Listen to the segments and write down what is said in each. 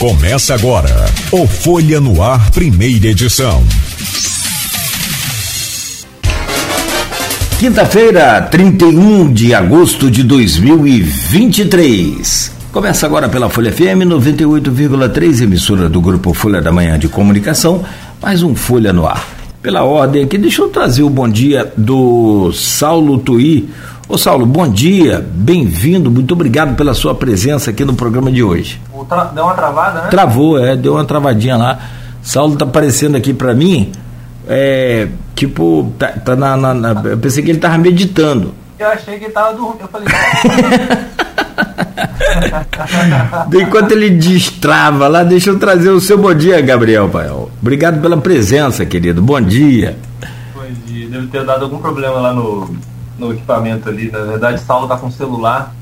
Começa agora o Folha no Ar, primeira edição. Quinta-feira, 31 de agosto de 2023. Começa agora pela Folha FM 98,3, emissora do Grupo Folha da Manhã de Comunicação, mais um Folha no Ar. Pela ordem aqui, deixa eu trazer o bom dia do Saulo Tuí. Ô Saulo, bom dia, bem-vindo, muito obrigado pela sua presença aqui no programa de hoje. Deu uma travada, né? Travou, é, deu uma travadinha lá. Saulo tá aparecendo aqui para mim, é, tipo, tá, tá na, na, na, eu pensei que ele tava meditando. Eu achei que ele tava dormindo, eu falei... Enquanto ele destrava lá, deixa eu trazer o seu bom dia, Gabriel Paiol. Obrigado pela presença, querido. Bom dia. Bom dia. Deve ter dado algum problema lá no, no equipamento ali. Na verdade, o Saulo tá com celular.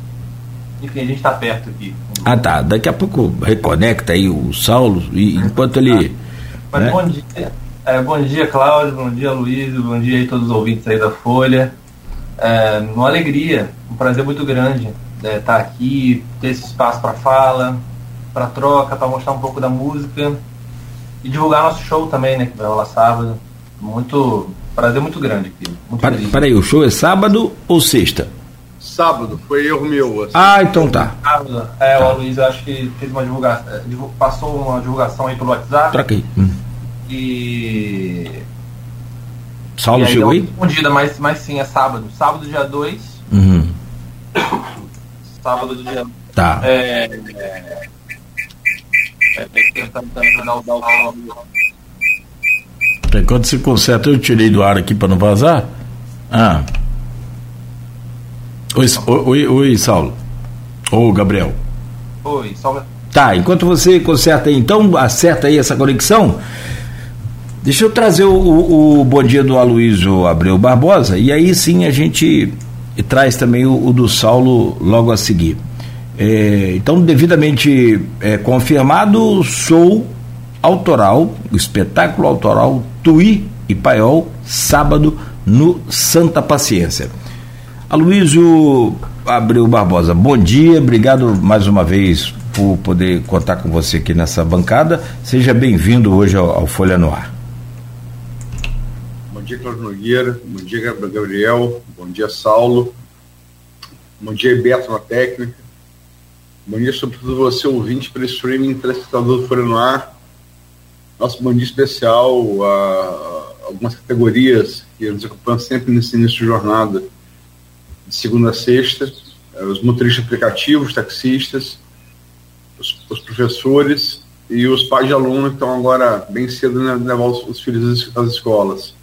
Enfim, a gente tá perto aqui. Ah tá, daqui a pouco reconecta aí o Saulo e enquanto ele. Mas né? bom dia. É, bom dia, Cláudio, bom dia, Luiz, bom dia aí todos os ouvintes aí da Folha. É, uma alegria, um prazer muito grande estar é, tá aqui, ter esse espaço para fala, para troca, para mostrar um pouco da música e divulgar nosso show também, né, que vai rolar sábado. Muito prazer muito grande aqui. Muito para, peraí, o show é sábado ou sexta? Sábado, foi erro meu. Assim. Ah, então tá. É, tá. o Luiz acho que fez uma divulgação, é, passou uma divulgação aí pelo WhatsApp. Troquei. Hum. E. Saulo e aí chegou aí? Respondida, mas, mas sim, é sábado. Sábado, dia 2. Uhum. Sábado, dia. Tá. É. é, é Enquanto se conserta, eu tirei do ar aqui para não vazar. Ah. Oi, oi, oi, Saulo. Ô, Gabriel. Oi, Saulo. Tá, enquanto você conserta aí, então, acerta aí essa conexão. Deixa eu trazer o, o, o bom dia do Aloysio Abreu Barbosa e aí sim a gente traz também o, o do Saulo logo a seguir. É, então, devidamente é, confirmado, sou autoral, o espetáculo autoral Tui e Paiol, sábado no Santa Paciência. Aloysio Abreu Barbosa, bom dia, obrigado mais uma vez por poder contar com você aqui nessa bancada. Seja bem-vindo hoje ao, ao Folha no Ar dia, Cláudio Nogueira. Bom dia, Gabriel. Bom dia, Saulo. Bom dia, Beto na técnica. Bom dia, sobretudo você, ouvinte, para streaming telespectador do Folha no Ar. Nosso bom dia especial a algumas categorias que nos acompanham sempre nesse início de jornada, de segunda a sexta. Eh, os motoristas aplicativos, taxistas, os, os professores e os pais de alunos que estão agora bem cedo né, levar os, os filhos às escolas.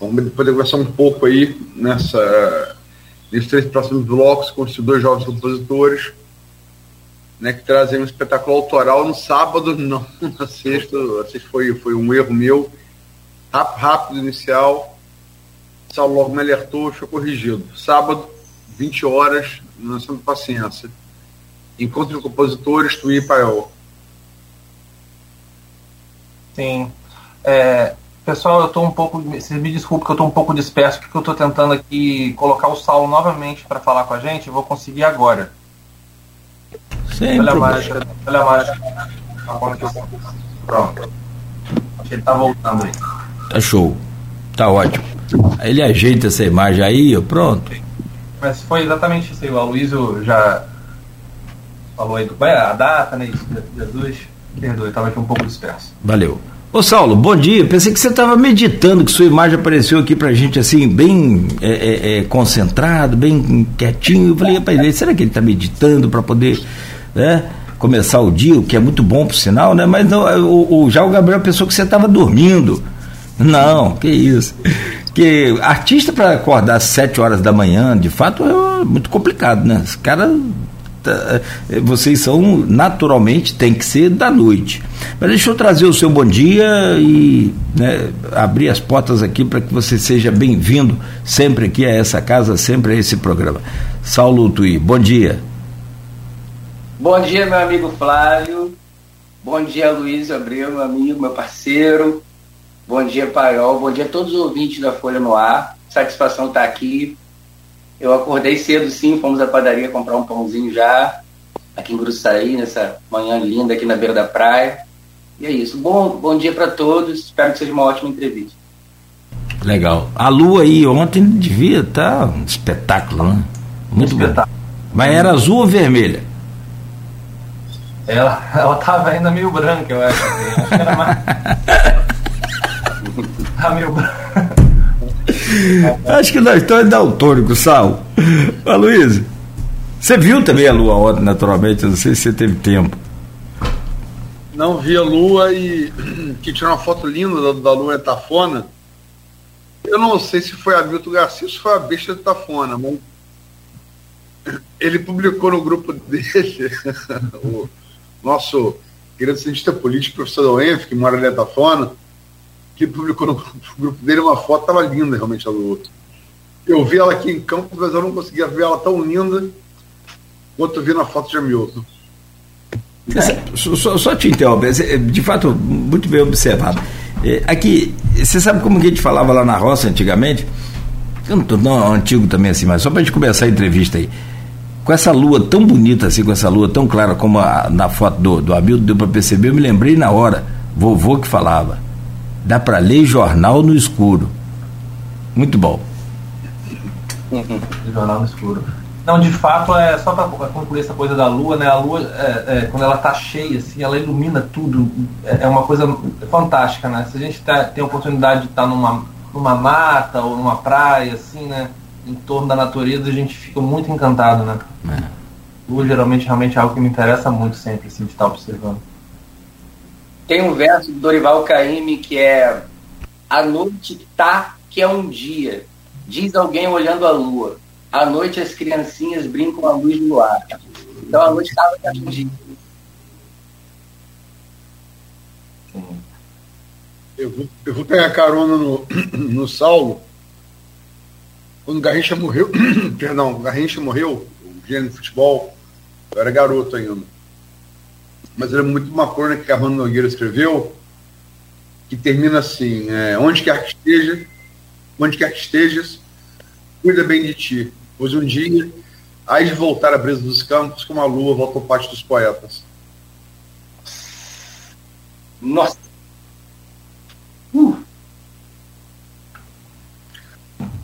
Vamos poder conversar um pouco aí nessa, nesses três próximos blocos com os dois jovens compositores, né, que trazem um espetáculo autoral no sábado, não na sexta. A sexta foi, foi um erro meu, rápido, rápido inicial. Saulo logo me alertou, foi corrigido. Sábado, 20 horas, no Santa Paciência. Encontro de compositores, Tui e Paiol. Sim. É, Pessoal, eu estou um pouco. Vocês me desculpem que eu estou um pouco disperso, porque eu estou tentando aqui colocar o Saulo novamente para falar com a gente. Eu vou conseguir agora. Sem olha a mágica, olha a mágica. Pronto. Ele está voltando aí. Tá show. Tá ótimo. Aí ele ajeita essa imagem aí, pronto. Mas foi exatamente isso aí. O Aloysio já falou aí do. É, a data, né? Isso. Perdoe, estava aqui um pouco disperso. Valeu. Ô Saulo, bom dia. Pensei que você estava meditando, que sua imagem apareceu aqui pra gente assim, bem é, é, é, concentrado, bem quietinho. Eu falei, rapaz, será que ele está meditando para poder né, começar o dia, o que é muito bom por sinal, né? Mas não, o, o, já o Gabriel pensou que você estava dormindo. Não, que isso. Que artista para acordar às 7 horas da manhã, de fato, é muito complicado, né? Os caras Tá, é, vocês são naturalmente tem que ser da noite. Mas deixa eu trazer o seu bom dia e né, abrir as portas aqui para que você seja bem-vindo sempre aqui a essa casa, sempre a esse programa. Saulo Tui, bom dia. Bom dia, meu amigo Flávio. Bom dia, Luiz Abreu, meu amigo, meu parceiro. Bom dia, Paiol. Bom dia a todos os ouvintes da Folha no Ar. Satisfação estar aqui eu acordei cedo, sim, fomos à padaria comprar um pãozinho já. aqui em Gruçaí, nessa manhã linda aqui na beira da praia. E é isso. Bom, bom dia para todos. Espero que seja uma ótima entrevista. Legal. A lua aí ontem devia estar tá um espetáculo, né? Muito espetáculo. bom. Mas era azul ou vermelha? Ela, ela tava ainda meio branca, eu acho. Acho que era mais. Meio branca. Acho que nós estamos daltônicos, Sal. Mas, Luiz, você viu também a lua ontem, naturalmente, não sei se você teve tempo. Não vi a lua e que tirou uma foto linda da, da lua em Tafona. Eu não sei se foi a Milton Garcia ou se foi a besta de Tafona, mas ele publicou no grupo dele, o nosso querido cientista político, professor Doenf, que mora ali em Tafona, que publicou no grupo dele uma foto, estava linda realmente a lua. Eu vi ela aqui em campo, mas eu não conseguia ver ela tão linda quanto vi na foto de Hamilton. Só, só, só, te interromper, de fato, muito bem observado. É, aqui, você sabe como que a gente falava lá na roça antigamente? Eu não estou tão antigo também assim, mas só para a gente começar a entrevista aí. Com essa lua tão bonita assim, com essa lua tão clara como a, na foto do, do Hamilton, deu para perceber, eu me lembrei na hora, vovô que falava. Dá para ler jornal no escuro. Muito bom. jornal no escuro. Não, de fato, é só para concluir essa coisa da lua, né? A lua, é, é, quando ela tá cheia, assim, ela ilumina tudo. É, é uma coisa fantástica, né? Se a gente tá, tem a oportunidade de estar tá numa, numa mata ou numa praia, assim, né? Em torno da natureza, a gente fica muito encantado, né? É. Lua geralmente realmente é algo que me interessa muito sempre, assim, de estar observando. Tem um verso do Dorival Caymmi que é A noite tá que é um dia, diz alguém olhando a lua à noite as criancinhas brincam à luz do ar. Então a noite estava um dia. Eu vou, eu vou pegar carona no, no Saulo. Quando o Garrincha morreu, perdão, o Garrincha morreu, o gênio de futebol, eu era garoto ainda. Mas era muito uma crônica que a Armando Nogueira escreveu, que termina assim, é, onde quer que esteja, onde quer que estejas, cuida bem de ti pois um dia hás de voltar à brisa dos campos como a lua volta ao pátio dos poetas. Nossa! Uh.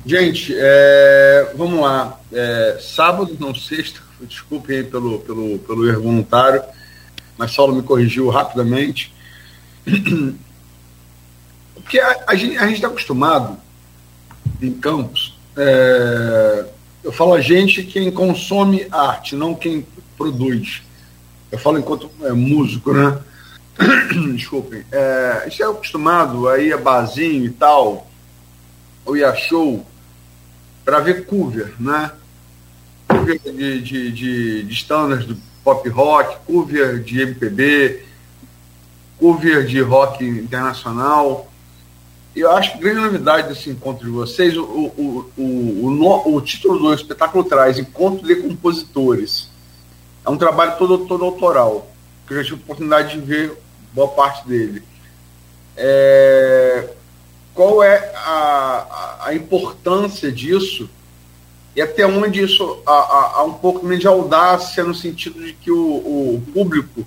Gente, é, vamos lá. É, sábado, não sexta, desculpem pelo, pelo, pelo erro voluntário, mas Saulo me corrigiu rapidamente. Porque a, a gente está acostumado em campos é, eu falo a gente quem consome arte, não quem produz. Eu falo enquanto é, músico, né? Desculpem. É, a gente é acostumado aí a barzinho e tal, ou ir a show, para ver cover, né? Cover de, de, de, de standards do pop rock, cover de MPB, cover de rock internacional eu acho que a grande novidade desse encontro de vocês, o, o, o, o, título do espetáculo traz Encontro de Compositores. É um trabalho todo, todo autoral, que eu já tive a oportunidade de ver boa parte dele. É, qual é a, a, importância disso e até onde isso há, há um pouco de audácia no sentido de que o, o público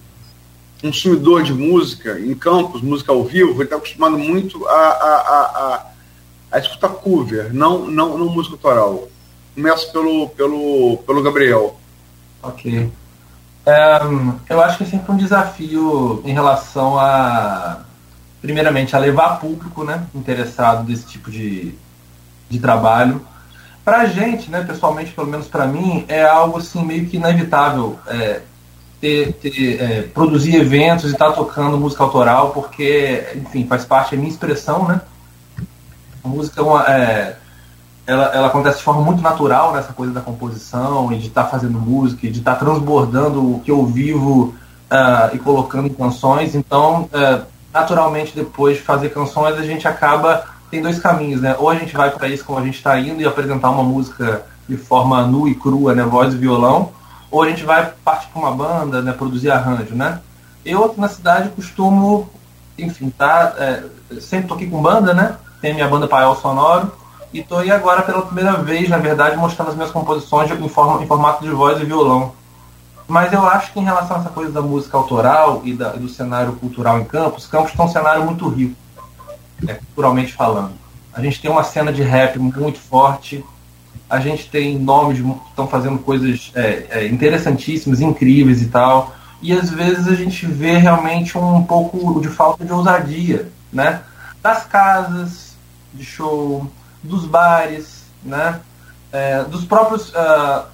consumidor de música em campos, música ao vivo, ele está acostumado muito a, a, a, a, escutar cover, não, não, não música autoral. Começo pelo, pelo, pelo Gabriel. Ok. É, eu acho que é sempre um desafio em relação a, primeiramente, a levar público né, interessado desse tipo de, de trabalho. Para a gente, né, pessoalmente, pelo menos para mim, é algo assim meio que inevitável. É, ter, ter é, produzir eventos e estar tá tocando música autoral, porque, enfim, faz parte da minha expressão, né? A música é uma, é, ela, ela acontece de forma muito natural nessa coisa da composição e de estar tá fazendo música, de estar tá transbordando o que eu vivo uh, e colocando em canções. Então, uh, naturalmente, depois de fazer canções, a gente acaba tem dois caminhos, né? Ou a gente vai para isso como a gente está indo e apresentar uma música de forma nua e crua, né? Voz e violão ou a gente vai partir para uma banda, né, produzir arranjo, né? Eu aqui na cidade costumo, enfim, tá, é, sempre toquei com banda, né? Tem minha banda Paiol Sonoro e tô aí agora pela primeira vez, na verdade, mostrando as minhas composições em, forma, em formato de voz e violão. Mas eu acho que em relação a essa coisa da música autoral e, da, do cenário cultural em Campos, Campos tem um cenário muito rico, é, culturalmente falando. A gente tem uma cena de rap muito forte, a gente tem nomes que estão fazendo coisas é, é, interessantíssimas, incríveis e tal. E às vezes a gente vê realmente um pouco de falta de ousadia, né? Das casas de show, dos bares, né? É, dos próprios. Uh,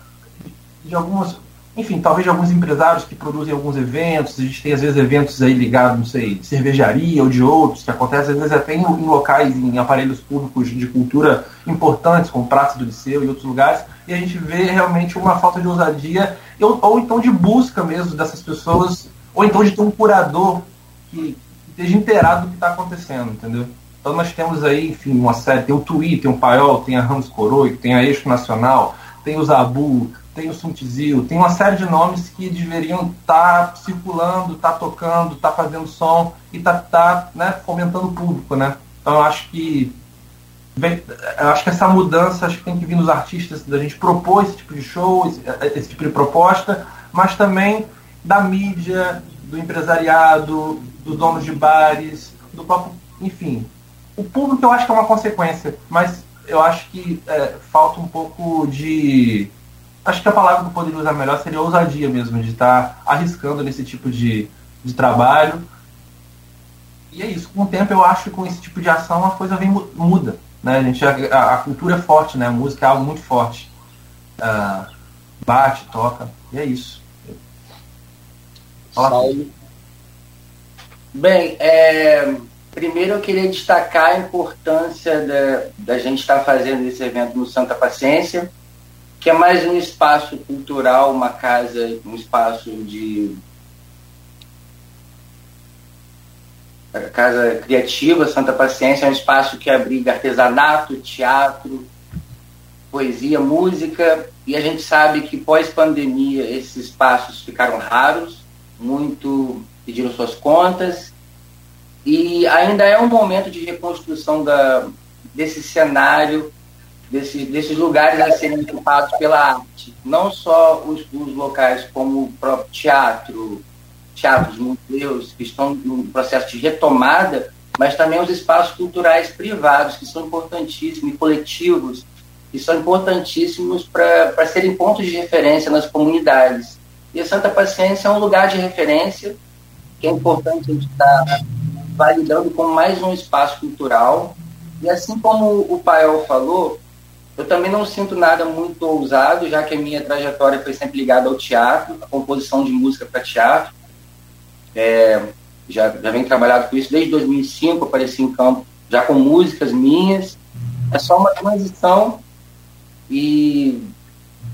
de algumas enfim, talvez de alguns empresários que produzem alguns eventos, a gente tem às vezes eventos aí ligados, não sei, de cervejaria ou de outros, que acontecem às vezes até em, em locais, em aparelhos públicos de cultura importantes, como Praça do Liceu e outros lugares, e a gente vê realmente uma falta de ousadia, ou, ou então de busca mesmo dessas pessoas, ou então de ter um curador que, que esteja inteirado do que está acontecendo, entendeu? Então nós temos aí, enfim, uma série, tem o Tui, tem o Paiol, tem a Ramos Coroico, tem a Eixo Nacional, tem o Zabu, tem o Suntizil, tem uma série de nomes que deveriam estar tá circulando, estar tá tocando, estar tá fazendo som e estar tá, tá, né, fomentando o público, né? Então eu acho que eu acho que essa mudança acho que tem que vir nos artistas da gente propor esse tipo de show, esse, esse tipo de proposta, mas também da mídia, do empresariado, dos donos de bares, do próprio, enfim, o público eu acho que é uma consequência, mas eu acho que é, falta um pouco de acho que a palavra que eu poderia usar melhor seria ousadia mesmo, de estar arriscando nesse tipo de, de trabalho. E é isso, com o tempo eu acho que com esse tipo de ação a coisa vem muda. Né? A, gente, a, a cultura é forte, né? a música é algo muito forte. Uh, bate, toca, e é isso. Fala Saulo. Bem, é, primeiro eu queria destacar a importância da, da gente estar fazendo esse evento no Santa Paciência que é mais um espaço cultural, uma casa, um espaço de Casa Criativa Santa Paciência é um espaço que abriga artesanato, teatro, poesia, música, e a gente sabe que pós-pandemia esses espaços ficaram raros, muito pediram suas contas, e ainda é um momento de reconstrução da, desse cenário desses, desses lugares a serem ocupados pela arte. Não só os, os locais como o próprio teatro, teatros, museus, que estão no processo de retomada, mas também os espaços culturais privados, que são importantíssimos, e coletivos, que são importantíssimos para serem pontos de referência nas comunidades. E a Santa Paciência é um lugar de referência, que é importante a gente estar tá validando como mais um espaço cultural. E assim como o Pael falou, eu também não sinto nada muito ousado, já que a minha trajetória foi sempre ligada ao teatro, a composição de música para teatro. É, já, já venho trabalhando com isso desde 2005, apareci em campo já com músicas minhas. É só uma transição e,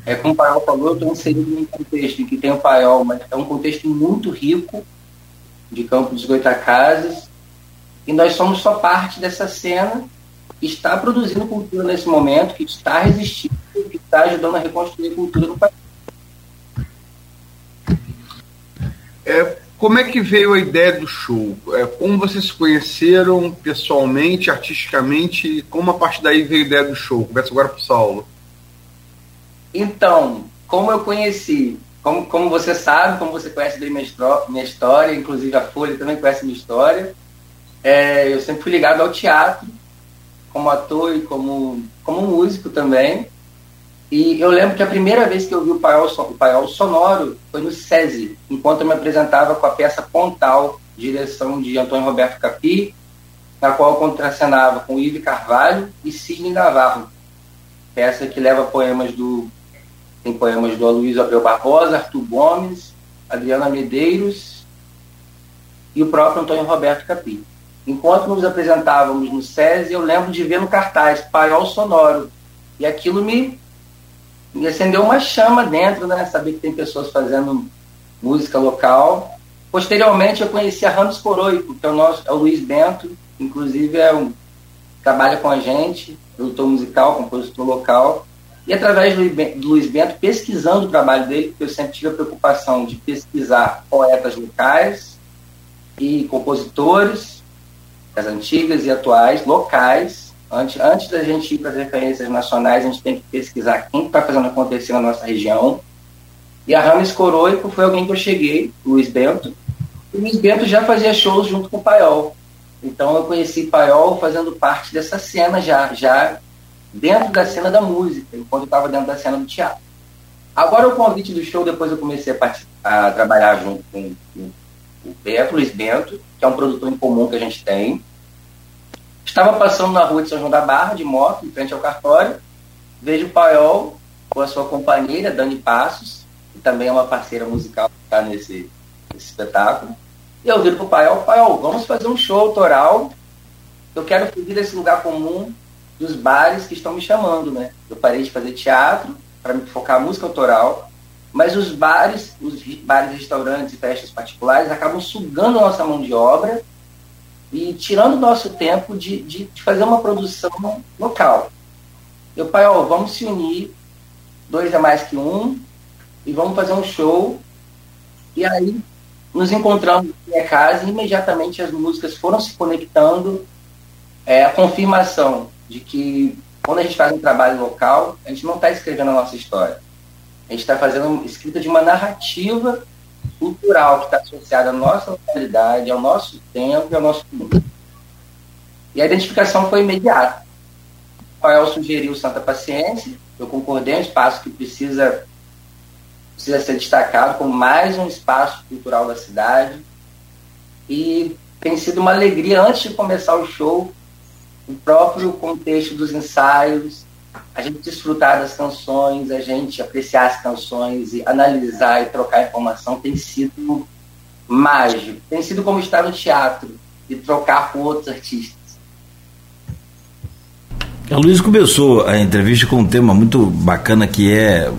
é, como o Paiol falou, eu estou inserido num contexto em que tem o Paiol, mas é um contexto muito rico de Campo dos Goitacazes e nós somos só parte dessa cena que está produzindo cultura nesse momento, que está resistindo, que está ajudando a reconstruir a cultura do país. É, como é que veio a ideia do show? É, como vocês se conheceram pessoalmente, artisticamente, como a partir daí veio a ideia do show? Começa agora para o Saulo. Então, como eu conheci, como, como você sabe, como você conhece bem minha, minha história, inclusive a Folha também conhece minha história, é, eu sempre fui ligado ao teatro, como ator e como, como músico também. E eu lembro que a primeira vez que eu vi o paiol, o paiol sonoro foi no SESI, enquanto eu me apresentava com a peça Pontal, direção de Antônio Roberto Capi, na qual eu contracenava com Ive Carvalho e Sidney Navarro. Peça que leva poemas do. Tem poemas do Aloysio Abreu Barbosa, Arthur Gomes, Adriana Medeiros e o próprio Antônio Roberto Capi. Enquanto nos apresentávamos no SESI, eu lembro de ver no cartaz Paiol Sonoro. E aquilo me, me acendeu uma chama dentro, né? Saber que tem pessoas fazendo música local. Posteriormente, eu conheci a Ramos Coroico, que é o, nosso, é o Luiz Bento, inclusive é um, trabalha com a gente, produtor musical, compositor local. E através do Luiz Bento, pesquisando o trabalho dele, porque eu sempre tive a preocupação de pesquisar poetas locais e compositores, as antigas e atuais, locais. Antes, antes da gente ir para as referências nacionais, a gente tem que pesquisar quem está fazendo acontecer na nossa região. E a Rames Coroico foi alguém que eu cheguei, Luiz Bento. O Luiz Bento já fazia shows junto com o Paiol. Então eu conheci Paiol fazendo parte dessa cena já, já dentro da cena da música, enquanto eu estava dentro da cena do teatro. Agora o convite do show, depois eu comecei a, a trabalhar junto com, com o Beto, Luiz Bento, que é um produtor em comum que a gente tem. Estava passando na rua de São João da Barra, de moto, em frente ao cartório, vejo o Paiol com a sua companheira, Dani Passos, que também é uma parceira musical que está nesse, nesse espetáculo. E eu viro pro Paiol, Paiol, vamos fazer um show autoral. Eu quero fugir desse lugar comum dos bares que estão me chamando, né? Eu parei de fazer teatro para me focar na música autoral, mas os bares, os bares, restaurantes e festas particulares acabam sugando a nossa mão de obra e tirando o nosso tempo de, de, de fazer uma produção local. Eu, Paiol, vamos se unir, dois é mais que um, e vamos fazer um show. E aí nos encontramos na minha casa e imediatamente as músicas foram se conectando. É a confirmação de que quando a gente faz um trabalho local, a gente não está escrevendo a nossa história. A gente está fazendo escrita de uma narrativa cultural que está associada à nossa localidade, ao nosso tempo e ao nosso mundo. E a identificação foi imediata. Rafael sugeriu Santa Paciência, eu concordei, é um espaço que precisa precisa ser destacado como mais um espaço cultural da cidade. E tem sido uma alegria, antes de começar o show, o próprio contexto dos ensaios, a gente desfrutar das canções, a gente apreciar as canções e analisar e trocar informação tem sido mágico. Tem sido como estar no teatro e trocar com outros artistas. A Luiz começou a entrevista com um tema muito bacana que é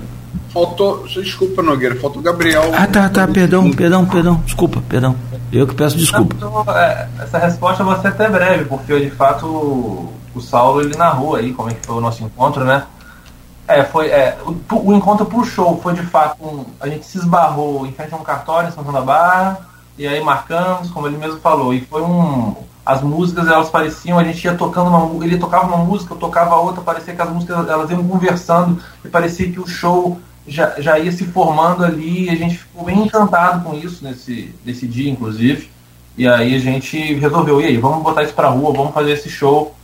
Faltou. Desculpa, Nogueira, faltou o Gabriel. Ah, tá, tá, perdão, perdão, perdão. Desculpa, perdão. Eu que peço desculpa. É, essa resposta vai ser até breve, porque de fato o Saulo ele narrou aí como é que foi o nosso encontro, né? É, foi. É, o, o encontro show foi de fato. Um, a gente se esbarrou em frente a um cartório em São João da Barra, e aí marcamos, como ele mesmo falou, e foi um. As músicas elas pareciam, a gente ia tocando uma ele tocava uma música, eu tocava outra, parecia que as músicas elas iam conversando, e parecia que o show já, já ia se formando ali, e a gente ficou bem encantado com isso nesse, nesse dia, inclusive. E aí a gente resolveu, e aí, vamos botar isso pra rua, vamos fazer esse show.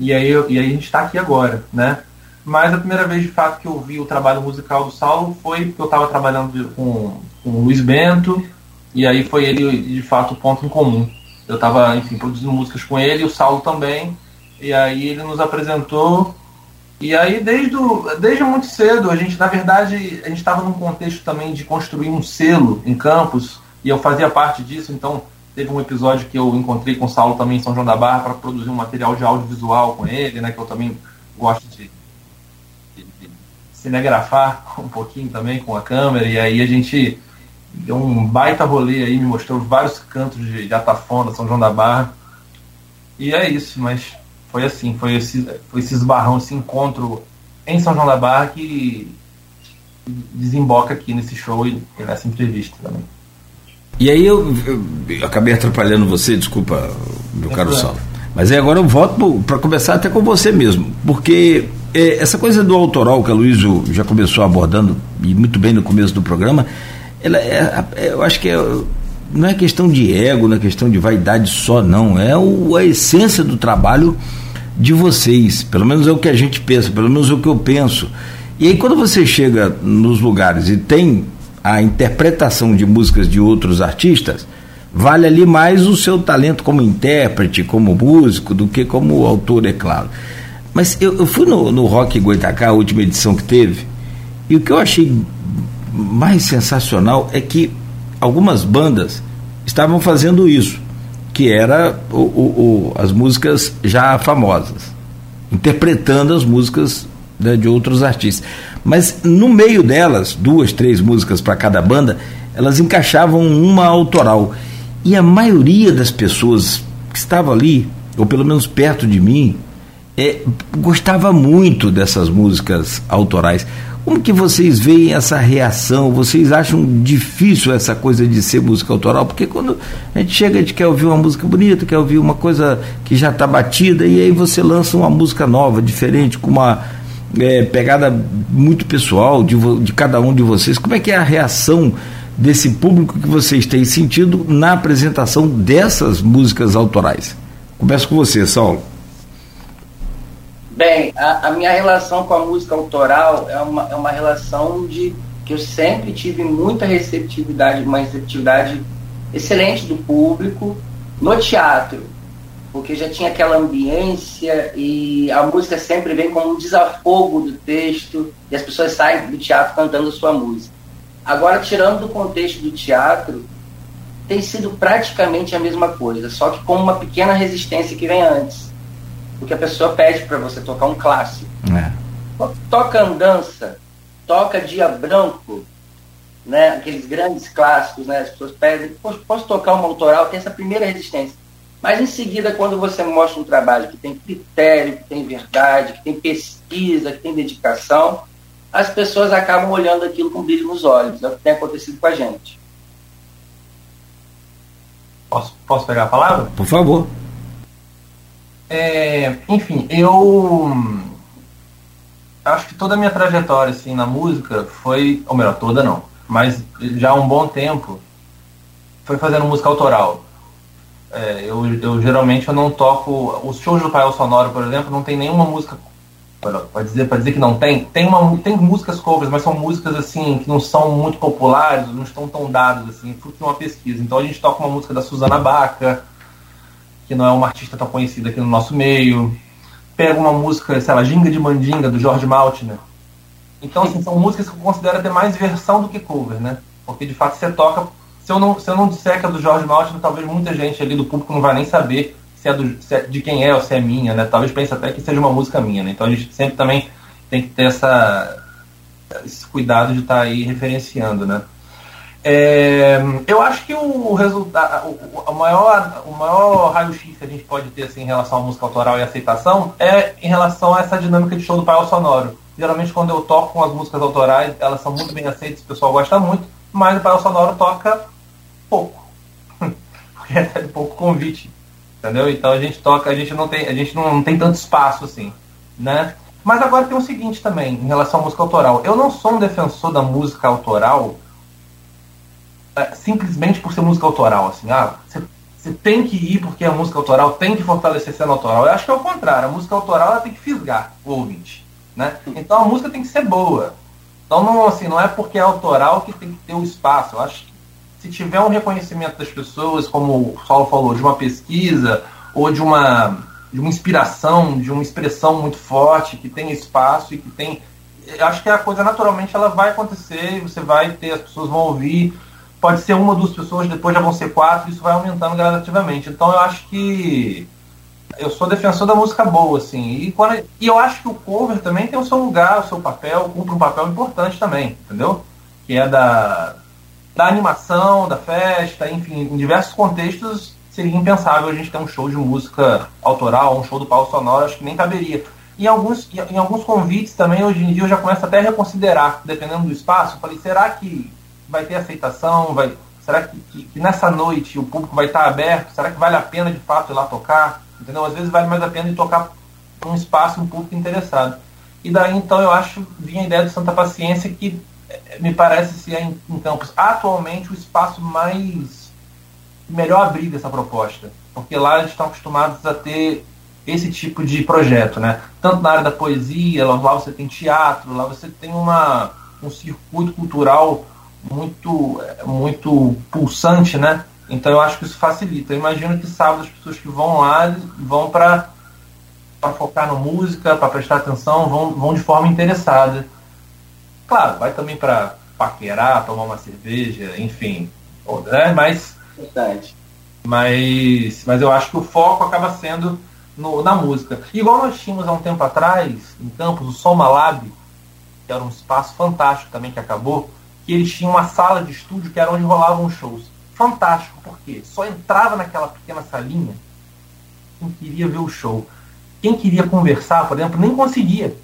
E aí, e aí a gente está aqui agora, né? Mas a primeira vez de fato que eu vi o trabalho musical do Saulo foi porque eu estava trabalhando com, com o Luiz Bento, e aí foi ele de fato o ponto em comum. Eu estava, enfim, produzindo músicas com ele, o Saulo também, e aí ele nos apresentou e aí, desde, o, desde muito cedo, a gente, na verdade, a gente estava num contexto também de construir um selo em campos, e eu fazia parte disso, então teve um episódio que eu encontrei com o Saulo também em São João da Barra para produzir um material de audiovisual com ele, né, que eu também gosto de, de, de cinegrafar um pouquinho também com a câmera, e aí a gente deu um baita rolê aí, me mostrou vários cantos de, de Atafonda, São João da Barra, e é isso, mas foi assim, foi esse, foi esse esbarrão, esse encontro em São João da Barra que desemboca aqui nesse show e nessa entrevista também. E aí eu, eu, eu acabei atrapalhando você, desculpa, meu é caro Saulo. Mas aí agora eu volto para começar até com você mesmo, porque é, essa coisa do autoral que a Luísa já começou abordando, e muito bem no começo do programa, ela é, é, eu acho que é, não é questão de ego, não é questão de vaidade só, não. É o, a essência do trabalho de vocês. Pelo menos é o que a gente pensa, pelo menos é o que eu penso. E aí quando você chega nos lugares e tem a interpretação de músicas de outros artistas, vale ali mais o seu talento como intérprete, como músico, do que como autor, é claro. Mas eu, eu fui no, no Rock Goitacá, a última edição que teve, e o que eu achei mais sensacional é que algumas bandas estavam fazendo isso que era o, o, o, as músicas já famosas, interpretando as músicas né, de outros artistas. Mas no meio delas, duas, três músicas para cada banda, elas encaixavam uma autoral. E a maioria das pessoas que estavam ali, ou pelo menos perto de mim, é, gostava muito dessas músicas autorais. Como que vocês veem essa reação? Vocês acham difícil essa coisa de ser música autoral? Porque quando a gente chega, a gente quer ouvir uma música bonita, quer ouvir uma coisa que já está batida, e aí você lança uma música nova, diferente, com uma, é, pegada muito pessoal de, de cada um de vocês. Como é que é a reação desse público que vocês têm sentido na apresentação dessas músicas autorais? Começo com você, Saulo. Bem, a, a, minha relação com a música autoral é uma, é uma relação de que eu sempre tive muita receptividade, uma receptividade excelente do público no teatro, porque já tinha aquela ambiência e a música sempre vem como um desafogo do texto e as pessoas saem do teatro cantando a sua música. Agora, tirando do contexto do teatro, tem sido praticamente a mesma coisa, só que com uma pequena resistência que vem antes. Porque a pessoa pede para você tocar um clássico. É. Toca andança, toca dia branco, né? aqueles grandes clássicos, né? as pessoas pedem, posso, posso tocar uma autoral, tem essa primeira resistência. Mas em seguida, quando você mostra um trabalho que tem critério, que tem verdade, que tem pesquisa, que tem dedicação, as pessoas acabam olhando aquilo com brilho nos olhos. É o que tem acontecido com a gente. Posso, posso pegar a palavra? Por favor. É, enfim, eu acho que toda a minha trajetória assim, na música foi, ou melhor, toda não, mas já há um bom tempo foi fazendo música autoral. É, eu, eu geralmente eu não toco. Os shows do Pael Sonoro, por exemplo, não tem nenhuma música. Pode dizer, pode dizer que não tem. Tem, uma, tem músicas covers, mas são músicas assim que não são muito populares, não estão tão dadas assim, fruto de uma pesquisa. Então a gente toca uma música da Suzana Baca, que não é uma artista tão conhecida aqui no nosso meio. Pega uma música, sei lá, Ginga de Mandinga, do George Maltner. Então, assim, são músicas que eu considero ter mais versão do que cover, né? Porque de fato você toca se eu não, se eu não disser que é do Jorge Maltin, talvez muita gente ali do público não vai nem saber se é, do, se é de quem é ou se é minha, né? Talvez pense até que seja uma música minha, né? Então a gente sempre também tem que ter essa, esse cuidado de estar tá aí referenciando, né? É, eu acho que o resultado, o, maior, o maior raio-x que a gente pode ter assim, em relação à música autoral e aceitação é em relação a essa dinâmica de show do painel sonoro. Geralmente, quando eu toco com as músicas autorais, elas são muito bem aceitas, o pessoal gosta muito, mas o painel sonoro toca pouco. Porque recebe pouco convite. Entendeu? Então a gente toca, a gente não tem, a gente não, não tem tanto espaço assim, né? Mas agora tem o seguinte também, em relação à música autoral. Eu não sou um defensor da música autoral é, simplesmente por ser música autoral, assim, ah, você tem que ir porque é música autoral, tem que fortalecer sendo autoral. Eu acho que é o contrário, a música autoral ela tem que fisgar o ouvinte, né? Então a música tem que ser boa. Então não, assim, não é porque é autoral que tem que ter o espaço. Eu acho se tiver um reconhecimento das pessoas, como o Saulo falou, de uma pesquisa ou de uma, de uma inspiração, de uma expressão muito forte, que tem espaço e que tem. Acho que a coisa naturalmente ela vai acontecer, você vai ter, as pessoas vão ouvir. Pode ser uma ou duas pessoas, depois já vão ser quatro, isso vai aumentando gradativamente. Então eu acho que eu sou defensor da música boa, assim. E, quando, e eu acho que o cover também tem o seu lugar, o seu papel, cumpre um papel importante também, entendeu? Que é da, da animação, da festa, enfim, em diversos contextos seria impensável a gente ter um show de música autoral, um show do pau sonoro, acho que nem caberia. Em alguns, em alguns convites também, hoje em dia, eu já começo até a reconsiderar, dependendo do espaço. Eu falei, será que vai ter aceitação? Vai, será que, que, que, nessa noite o público vai estar aberto? Será que vale a pena de fato ir lá tocar? Entendeu? Às vezes vale mais a pena tocar um espaço, um público interessado. E daí então eu acho, vinha a ideia do Santa Paciência que me parece ser em, em Campos atualmente o espaço mais melhor abrigo essa proposta, porque lá eles estão acostumados a ter esse tipo de projeto, né? Tanto na área da poesia, lá, lá você tem teatro, lá você tem uma, um circuito cultural muito muito pulsante, né? Então eu acho que isso facilita. Eu imagino que sábado as pessoas que vão lá vão para focar na música, para prestar atenção, vão, vão de forma interessada. Claro, vai também para paquerar, tomar uma cerveja, enfim. Né? Mas, Verdade. mas, mas eu acho que o foco acaba sendo no, na música. Igual nós tínhamos há um tempo atrás, em Campos, o Soma Lab, que era um espaço fantástico também que acabou, que eles tinham uma sala de estúdio que era onde rolavam os shows. Fantástico, porque só entrava naquela pequena salinha quem queria ver o show. Quem queria conversar, por exemplo, nem conseguia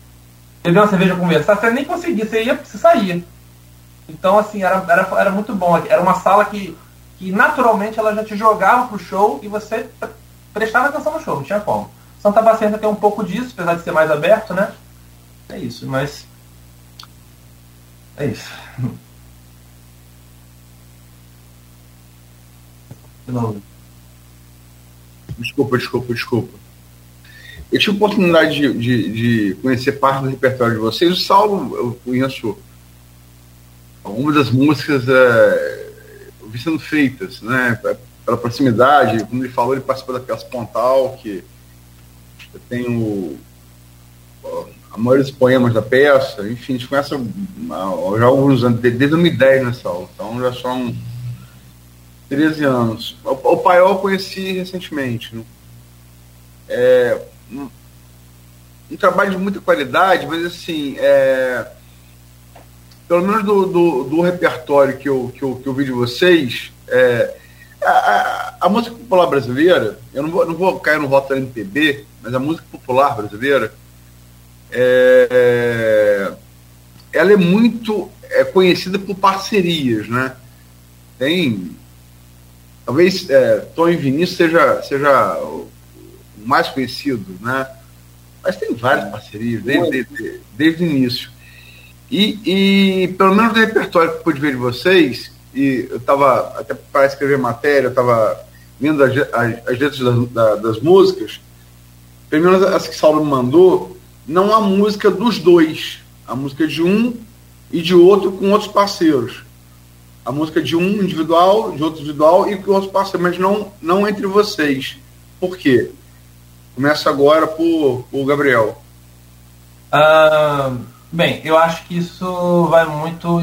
beber uma cerveja conversar, você nem conseguia, você ia, você saía. Então, assim, era, era, era muito bom. Era uma sala que, que naturalmente ela já te jogava pro show e você prestava atenção no show, não tinha como. Santa Paciência tem um pouco disso, apesar de ser mais aberto, né? É isso, mas. É isso. Desculpa, desculpa, desculpa. Eu tive a oportunidade de, de, de, conhecer parte do repertório de vocês. O Saulo, eu conheço algumas das músicas é, sendo feitas, né? Pela proximidade, como ele falou, ele participou da peça Pontal, que eu tenho a maioria dos poemas da peça, enfim, a gente conhece já alguns anos, desde 2010 nessa aula, então já são 13 anos. O, o Paiol eu conheci recentemente. Né? É, um, um, trabalho de muita qualidade, mas assim, é, pelo menos do, do, do, repertório que eu, que, eu, que eu vi de vocês, é, a, a, a, música popular brasileira, eu não vou, não vou cair no voto da MPB, mas a música popular brasileira, é, ela é muito é, conhecida por parcerias, né? Tem talvez é, Tom e Vinícius seja, seja o mais conhecido, né? Mas tem várias parcerias desde, desde, desde o início. E, e, pelo menos no repertório que eu pude ver de vocês, e eu estava, até para escrever matéria, eu estava vendo as, as, as letras das, das, das, músicas, pelo menos as que Saulo me mandou, não há música dos dois. A música de um e de outro com outros parceiros a música de um individual, de outro individual e com outros parceiros, mas não, não entre vocês. Por quê? Começa agora por, por Gabriel. Ah, bem, eu acho que isso vai muito.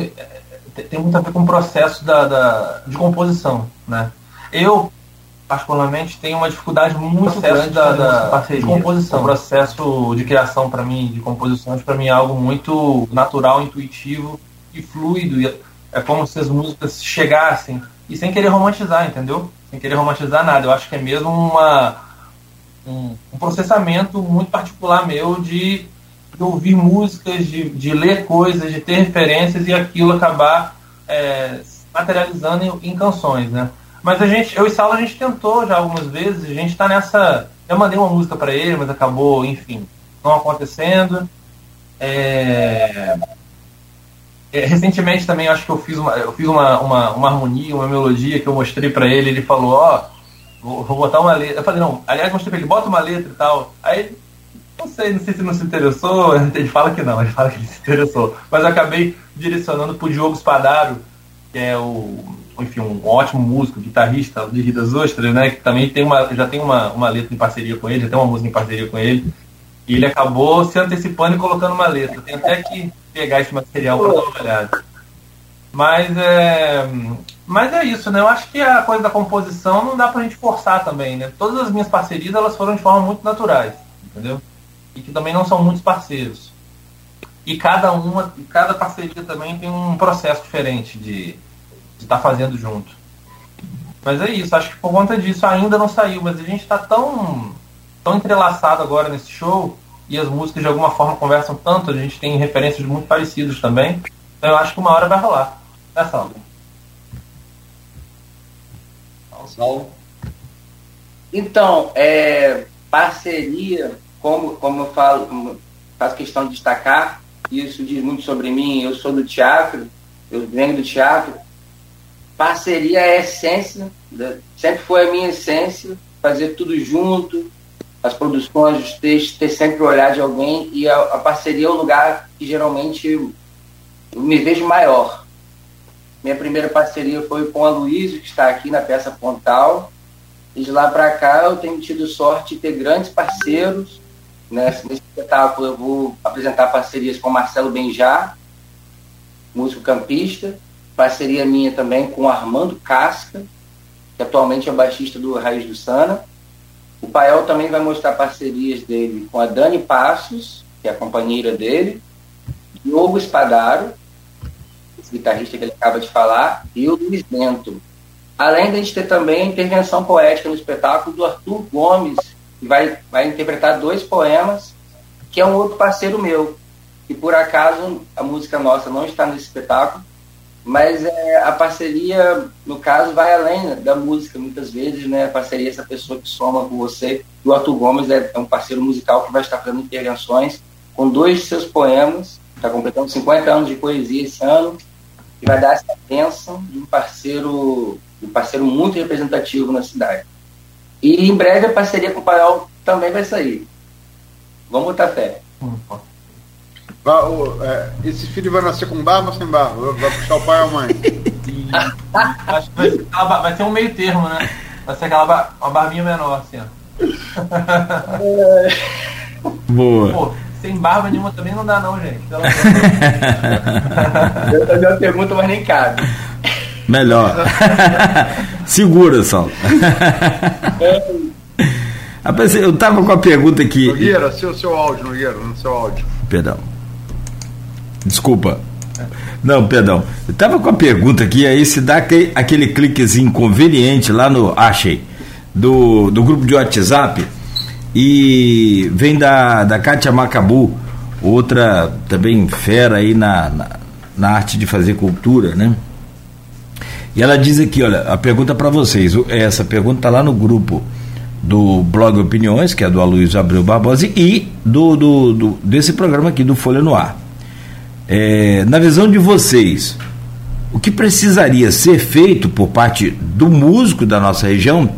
tem muito a ver com o processo da, da, de composição. Né? Eu, particularmente, tenho uma dificuldade muito grande da, da de composição. O processo de criação, para mim, de composições, para mim é algo muito natural, intuitivo e fluido. E é como se as músicas chegassem e sem querer romantizar, entendeu? Sem querer romantizar nada. Eu acho que é mesmo uma, um, um processamento muito particular meu de, de ouvir músicas, de, de, ler coisas, de ter referências e aquilo acabar é, materializando em, em, canções, né? Mas a gente, eu e Saulo, a gente tentou já algumas vezes, a gente está nessa. Eu mandei uma música para ele, mas acabou, enfim, não acontecendo. É, recentemente também acho que eu fiz uma, eu fiz uma, uma, uma harmonia, uma melodia que eu mostrei para ele, ele falou, ó, oh, vou, vou, botar uma letra. Eu falei, não, aliás, mostrei pra ele, bota uma letra e tal. Aí, não sei, não sei se não se interessou, ele fala que não, ele fala que ele se interessou. Mas eu acabei direcionando pro Diogo Spadaro, que é o, enfim, um ótimo músico, guitarrista de Ridas Ostras, né, que também tem uma, já tem uma, uma letra em parceria com ele, já tem uma música em parceria com ele. E ele acabou se antecipando e colocando uma letra. Tem até que pegar esse material para dar uma olhada. Mas é, mas é isso, né? Eu acho que a coisa da composição não dá pra gente forçar também, né? Todas as minhas parcerias elas foram de forma muito naturais, entendeu? E que também não são muitos parceiros. E cada uma, cada parceria também tem um processo diferente de estar tá fazendo junto. Mas é isso, acho que por conta disso ainda não saiu, mas a gente está tão, tão entrelaçado agora nesse show e as músicas de alguma forma conversam tanto, a gente tem referências muito parecidas também. Então eu acho que uma hora vai rolar. É salve. Salve. Então, é, parceria, como, como eu falo, como faço questão de destacar, isso diz muito sobre mim, eu sou do teatro, eu venho do teatro. Parceria é a essência, sempre foi a minha essência, fazer tudo junto, as produções, os textos, ter sempre o olhar de alguém e a, a parceria é o lugar que geralmente eu, me vejo maior. Minha primeira parceria foi com a Luísa, que está aqui na peça Pontal. E de lá para cá eu tenho tido sorte de ter grandes parceiros. Né? Nesse espetáculo eu vou apresentar parcerias com Marcelo Benjá, músico campista. Parceria minha também com Armando Casca, que atualmente é baixista do Raiz do Sana o Pael também vai mostrar parcerias dele com a Dani Passos, que é a companheira dele, Diogo Espadaro, esse guitarrista que ele acaba de falar, e o Luiz Bento. Além de a gente ter também a intervenção poética no espetáculo do Arthur Gomes, que vai, vai interpretar dois poemas, que é um outro parceiro meu. E por acaso a música nossa não está nesse espetáculo, mas é, a parceria, no caso, vai além da música, muitas vezes, né? A parceria é essa pessoa que soma com você. O Arthur Gomes é, é um parceiro musical que vai estar fazendo intervenções com dois de seus poemas, está completando 50 anos de poesia esse ano, e vai dar essa bênção de um parceiro, um parceiro muito representativo na cidade. E em breve a parceria com o Paiol também vai sair. Vamos botar fé. Vai, é, esse filho vai nascer com barba ou sem barba? Vai puxar o pai ou a mãe? Acho que vai ser, vai ser, um meio termo, né? Vai ser aquela uma barbinha menor, assim, ó. Boa. Pô, sem barba nenhuma também não dá não, gente. Eu também uma pergunta, mas nem cabe. Melhor. Segura, Saulo. Rapaz, eu tava com a pergunta aqui. Nogueira, seu, seu áudio, Nogueira, no seu áudio. Perdão. Desculpa. Não, perdão. Eu tava com a pergunta aqui, aí se dá aquele, aquele cliquezinho inconveniente lá no Achei, do, do grupo de WhatsApp, e vem da, da Kátia Macabu, outra também fera aí na, na, na arte de fazer cultura, né? E ela diz aqui, olha, a pergunta para vocês, essa pergunta tá lá no grupo do blog Opiniões, que é do Aloysio Abreu Barbosa, e do, do, do, desse programa aqui do Folha no Ar. É, na visão de vocês, o que precisaria ser feito por parte do músico da nossa região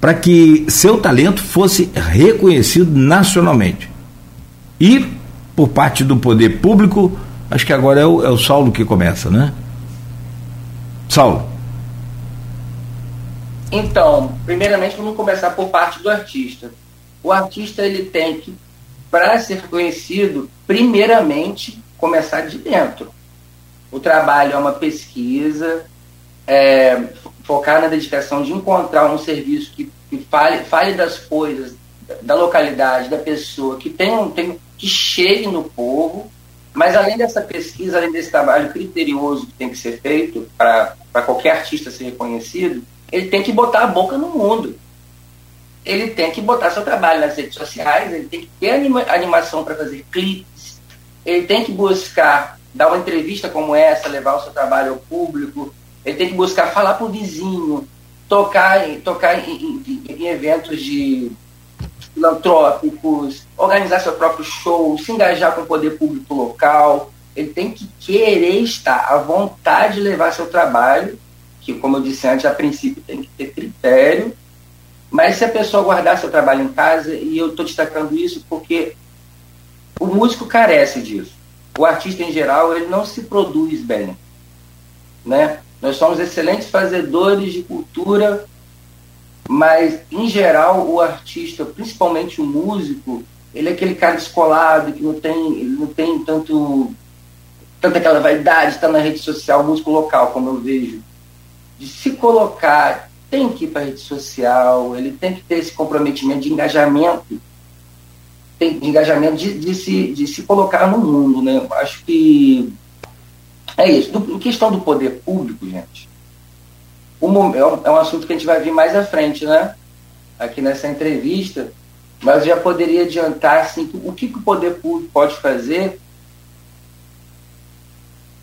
para que seu talento fosse reconhecido nacionalmente? E por parte do poder público, acho que agora é o, é o Saulo que começa, né? Saulo. Então, primeiramente vamos começar por parte do artista. O artista ele tem que, para ser reconhecido, primeiramente começar de dentro. O trabalho é uma pesquisa, é, focar na dedicação de encontrar um serviço que, que fale, fale das coisas, da localidade, da pessoa, que tenha, tem, que chegue no povo, mas além dessa pesquisa, além desse trabalho criterioso que tem que ser feito para qualquer artista ser reconhecido, ele tem que botar a boca no mundo. Ele tem que botar seu trabalho nas redes sociais, ele tem que ter anima, animação para fazer clipes, ele tem que buscar dar uma entrevista como essa, levar o seu trabalho ao público, ele tem que buscar falar para o vizinho, tocar, tocar em, em, em eventos de filantrópicos, organizar seu próprio show, se engajar com o poder público local. Ele tem que querer estar à vontade de levar seu trabalho que, como eu disse antes, a princípio tem que ter critério, mas se a pessoa guardar seu trabalho em casa, e eu estou destacando isso porque o músico carece disso. O artista, em geral, ele não se produz bem. Né? Nós somos excelentes fazedores de cultura, mas, em geral, o artista, principalmente o músico, ele é aquele cara descolado, que não tem, ele não tem tanto, tanta aquela vaidade, está na rede social, músico local, como eu vejo de se colocar, tem que ir para a rede social, ele tem que ter esse comprometimento de engajamento, de engajamento de, de, se, de se colocar no mundo. Né? Eu acho que é isso. Do, em questão do poder público, gente, o, é, um, é um assunto que a gente vai vir mais à frente, né? Aqui nessa entrevista, mas já poderia adiantar assim, o que, que o poder público pode fazer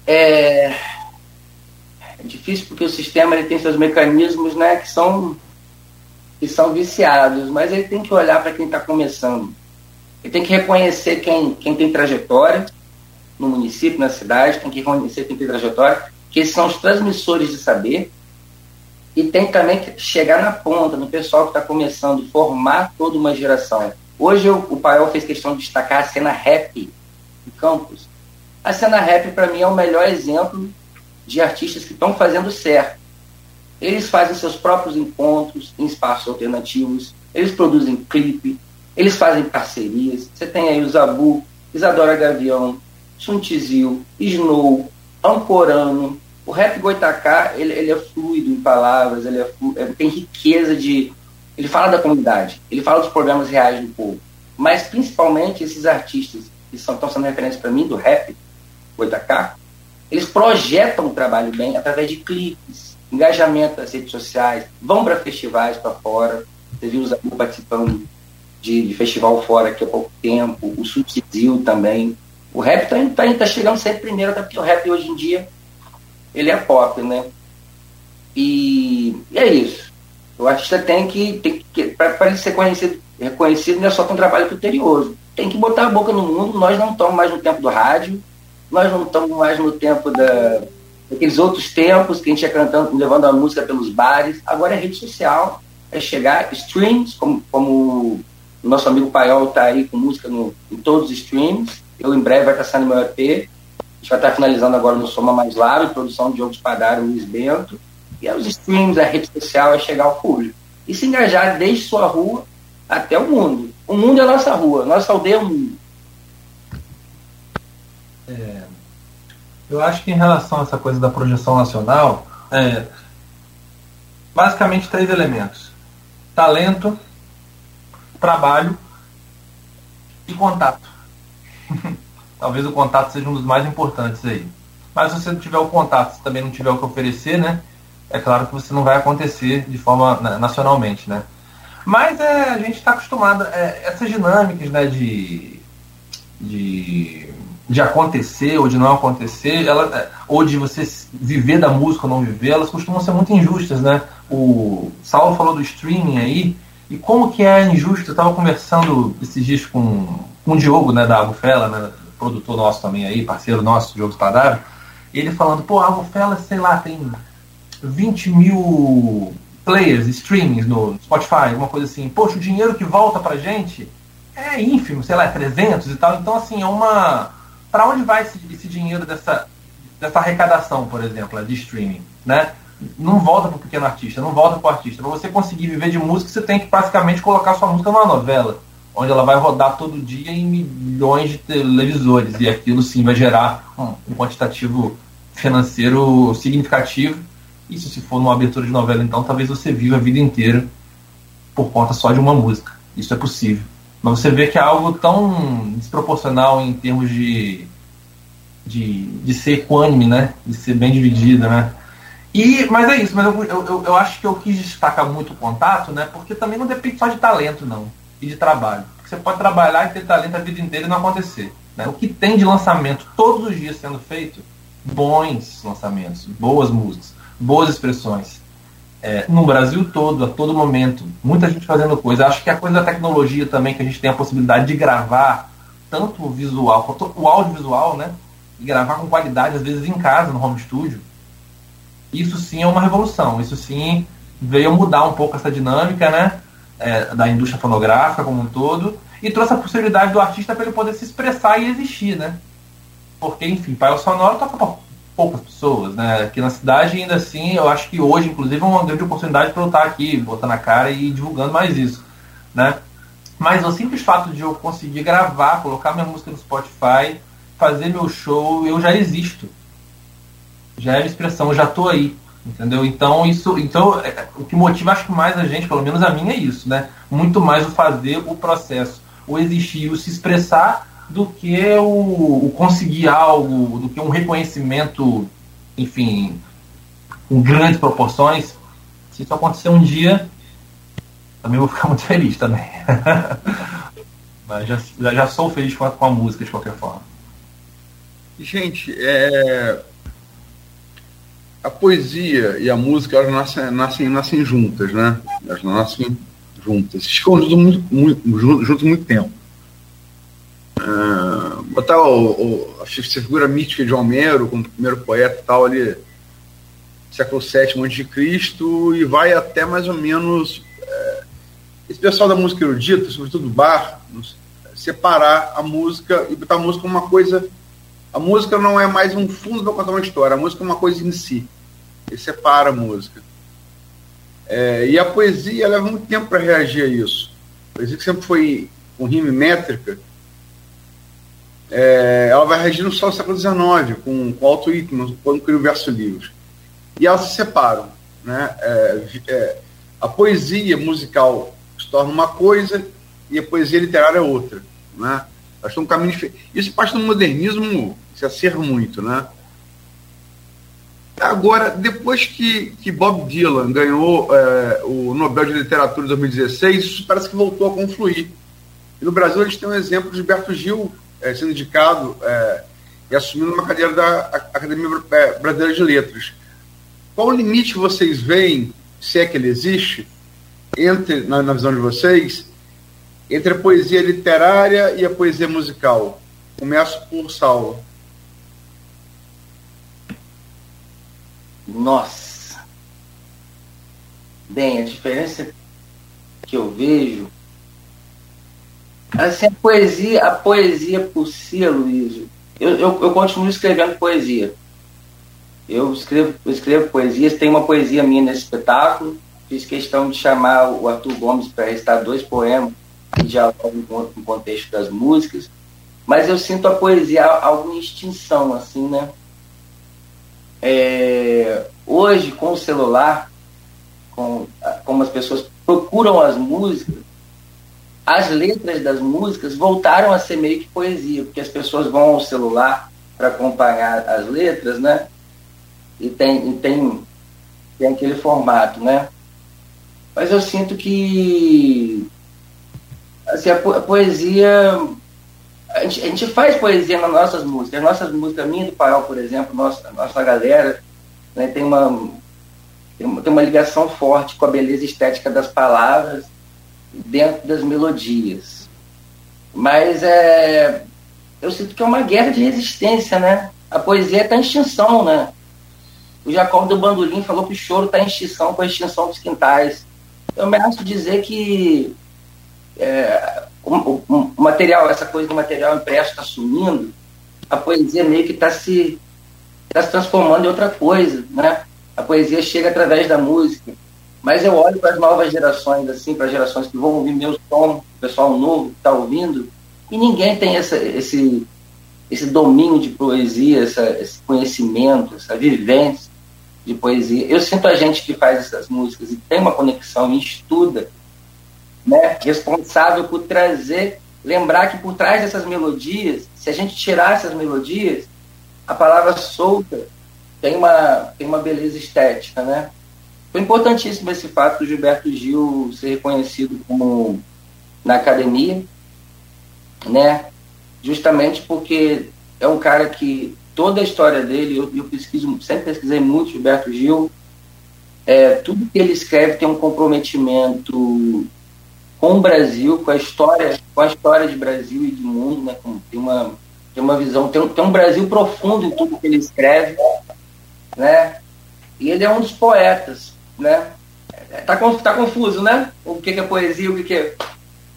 é, é difícil porque o sistema ele tem seus mecanismos né, que, são, que são viciados, mas ele tem que olhar para quem está começando. Ele tem que reconhecer quem, quem tem trajetória no município, na cidade, tem que reconhecer quem tem trajetória, que são os transmissores de saber, e tem também que chegar na ponta, no pessoal que está começando, formar toda uma geração. Hoje eu, o Paiol fez questão de destacar a cena rap do campus. A cena rap, para mim, é o melhor exemplo de artistas que estão fazendo certo. Eles fazem seus próprios encontros em espaços alternativos, eles produzem clipe, eles fazem parcerias. Você tem aí o Zabu, Isadora Gavião, Suntizil, Snow, Ancorano. O rap Goitacá, ele, ele é fluido em palavras, ele, é, ele tem riqueza de... Ele fala da comunidade, ele fala dos problemas reais do povo. Mas, principalmente, esses artistas que são, estão sendo referência para mim do rap Goitacá, eles projetam o trabalho bem através de clipes, engajamento nas redes sociais, vão para festivais para fora. Você viu o Zabu participando de, de, festival fora aqui há pouco tempo, o Subsidio também. O rap está tá, tá chegando sempre primeiro, até porque o rap hoje em dia ele é pop, né? E, e é isso. O artista tem que, tem que para ele ser conhecido, reconhecido, não é só com um trabalho criterioso. tem que botar a boca no mundo. Nós não estamos mais no tempo do rádio, nós não estamos mais no tempo da, daqueles outros tempos que a gente ia cantando, levando a música pelos bares. Agora é rede social, é chegar, streams, como, como nosso amigo Paiol está aí com música no, em todos os streams. Eu em breve vai estar saindo meu EP. A gente vai estar finalizando agora no Soma Mais Lado, produção de Diogo Espadaro e Luiz Bento. E é os streams, a rede social é chegar ao público. E se engajar desde sua rua até o mundo. O mundo é a nossa rua, nossa aldeia é o mundo. É, eu acho que em relação a essa coisa da projeção nacional, é, basicamente três elementos: talento, trabalho e contato. Talvez o contato seja um dos mais importantes aí. Mas se você não tiver o contato, se também não tiver o que oferecer, né? É claro que você não vai acontecer de forma nacionalmente, né? Mas é, a gente está acostumado, é, essas dinâmicas né, de, de, de acontecer ou de não acontecer, ela, é, ou de você viver da música ou não viver, elas costumam ser muito injustas, né? O Saulo falou do streaming aí, e como que é injusto, eu estava conversando esses dias com, com o Diogo, né, da Agufela, né, produtor nosso também aí, parceiro nosso, Diogo Spadário, ele falando, pô, a Agufela, sei lá, tem 20 mil players, streamings no Spotify, alguma coisa assim, poxa, o dinheiro que volta pra gente é ínfimo, sei lá, é 300 e tal. Então, assim, é uma. Para onde vai esse, esse, dinheiro dessa, dessa arrecadação, por exemplo, de streaming, né? Não volta para o pequeno artista, não volta para o artista. Para você conseguir viver de música, você tem que basicamente colocar sua música numa novela, onde ela vai rodar todo dia em milhões de televisores. E aquilo sim vai gerar um, quantitativo financeiro significativo isso se for numa abertura de novela, então talvez você viva a vida inteira por conta só de uma música. Isso é possível. Mas você vê que é algo tão desproporcional em termos de, de, de ser equânime, né? De ser bem dividida, né? E, mas é isso, mas eu, eu, eu acho que eu quis destacar muito o contato, né? Porque também não depende só de talento, não. E de trabalho. Porque você pode trabalhar e ter talento a vida inteira e não acontecer. Né? O que tem de lançamento todos os dias sendo feito, bons lançamentos, boas músicas boas expressões. É, no Brasil todo, a todo momento, muita gente fazendo coisa. Acho que a coisa da tecnologia também, que a gente tem a possibilidade de gravar tanto o visual quanto o audiovisual, né? E gravar com qualidade, às vezes em casa, no home studio. Isso sim é uma revolução. Isso sim veio mudar um pouco essa dinâmica, né? É, da indústria fonográfica como um todo. E trouxe a possibilidade do artista para ele poder se expressar e existir, né? Porque, enfim, pai o sonoro toca poucas pessoas, né? Aqui na cidade, ainda assim, eu acho que hoje, inclusive, é uma grande oportunidade para eu estar aqui, botando a cara e divulgando mais isso, né? Mas o simples fato de eu conseguir gravar, colocar minha música no Spotify, fazer meu show, eu já existo. Já é a expressão, já tô aí, entendeu? Então, isso, então, é, o que motiva, acho que mais a gente, pelo menos a mim, é isso, né? Muito mais o fazer, o processo, o existir, o se expressar do que o, o, conseguir algo, do que um reconhecimento, enfim, com grandes proporções. Se isso acontecer um dia, também vou ficar muito feliz também. Mas já, já sou feliz com a, com a música de qualquer forma. Gente, é, a poesia e a música elas nascem, nascem, nascem juntas, né? Elas nascem juntas. Se escondem muito, muito, muito tempo. Uh, botar o, o, a figura mítica de Homero, como primeiro poeta tal, ali, século VII a.C., e vai até mais ou menos. É, esse pessoal da música erudita, sobretudo bar, separar a música e botar a música como uma coisa. A música não é mais um fundo para contar uma história, a música é uma coisa em si. Ele separa a música. É, e a poesia leva muito tempo para reagir a isso. A poesia que sempre foi com rima métrica é, ela vai reagindo só no século XIX, com, com Alto Whitman, quando cria o verso livre. E elas se separam. Né? É, é, a poesia musical se torna uma coisa e a poesia literária é outra. Né? Elas estão diferente. Isso parte do modernismo se acerra muito. Né? Agora, depois que, que Bob Dylan ganhou é, o Nobel de Literatura em 2016, isso parece que voltou a confluir. E no Brasil a gente tem um exemplo de Gilberto Gil é, sendo indicado é, e assumindo uma cadeira da Academia é, Brasileira de Letras. Qual o limite vocês veem, se é que ele existe, entre, na, na visão de vocês, entre a poesia literária e a poesia musical? Começo por Saulo. Nossa. Bem, a diferença que eu vejo. Assim, a poesia, a poesia por si, Luiz, eu, eu, eu continuo escrevendo poesia. Eu escrevo, escrevo poesias, tem uma poesia minha nesse espetáculo. Fiz questão de chamar o Arthur Gomes para recitar dois poemas que dialogam no contexto das músicas. Mas eu sinto a poesia algo em extinção, assim, né? É, hoje, com o celular, com, como as pessoas procuram as músicas, as letras das músicas voltaram a ser meio que poesia, porque as pessoas vão ao celular para acompanhar as letras, né? E tem, e tem, tem aquele formato, né? Mas eu sinto que assim, a, po a poesia. A gente, a gente, faz poesia nas nossas músicas. As nossas músicas, minha do Paiol, por exemplo, nossa, nossa galera, né, tem, uma, tem uma tem uma ligação forte com a beleza estética das palavras dentro das melodias. Mas é, eu sinto que é uma guerra de resistência, né? A poesia está em extinção, né? O Jacob do Bandolim falou que o choro está em extinção com a extinção dos quintais. Eu me acho dizer que é, o, o, o, material, essa coisa do material impresso está sumindo, a poesia meio que está se, tá se transformando em outra coisa, né? A poesia chega através da música. Mas eu olho para as novas gerações, assim, para as gerações que vão ouvir meu som, o pessoal novo que está ouvindo, e ninguém tem essa, esse, esse domínio de poesia, essa, esse conhecimento, essa vivência de poesia. Eu sinto a gente que faz essas músicas e tem uma conexão e estuda, né, responsável por trazer, lembrar que por trás dessas melodias, se a gente tirar essas melodias, a palavra solta tem uma, tem uma beleza estética, né? Foi importantíssimo esse fato do Gilberto Gil ser reconhecido como na academia, né? Justamente porque é um cara que toda a história dele, eu, eu pesquiso, sempre pesquisei muito Gilberto Gil, é, tudo que ele escreve tem um comprometimento com o Brasil, com a história, com a história de Brasil e de mundo, né? Tem uma, tem uma visão, tem um, tem um Brasil profundo em tudo que ele escreve, né? E ele é um dos poetas né? Tá, tá confuso, né? O que, que é poesia, o que, que é.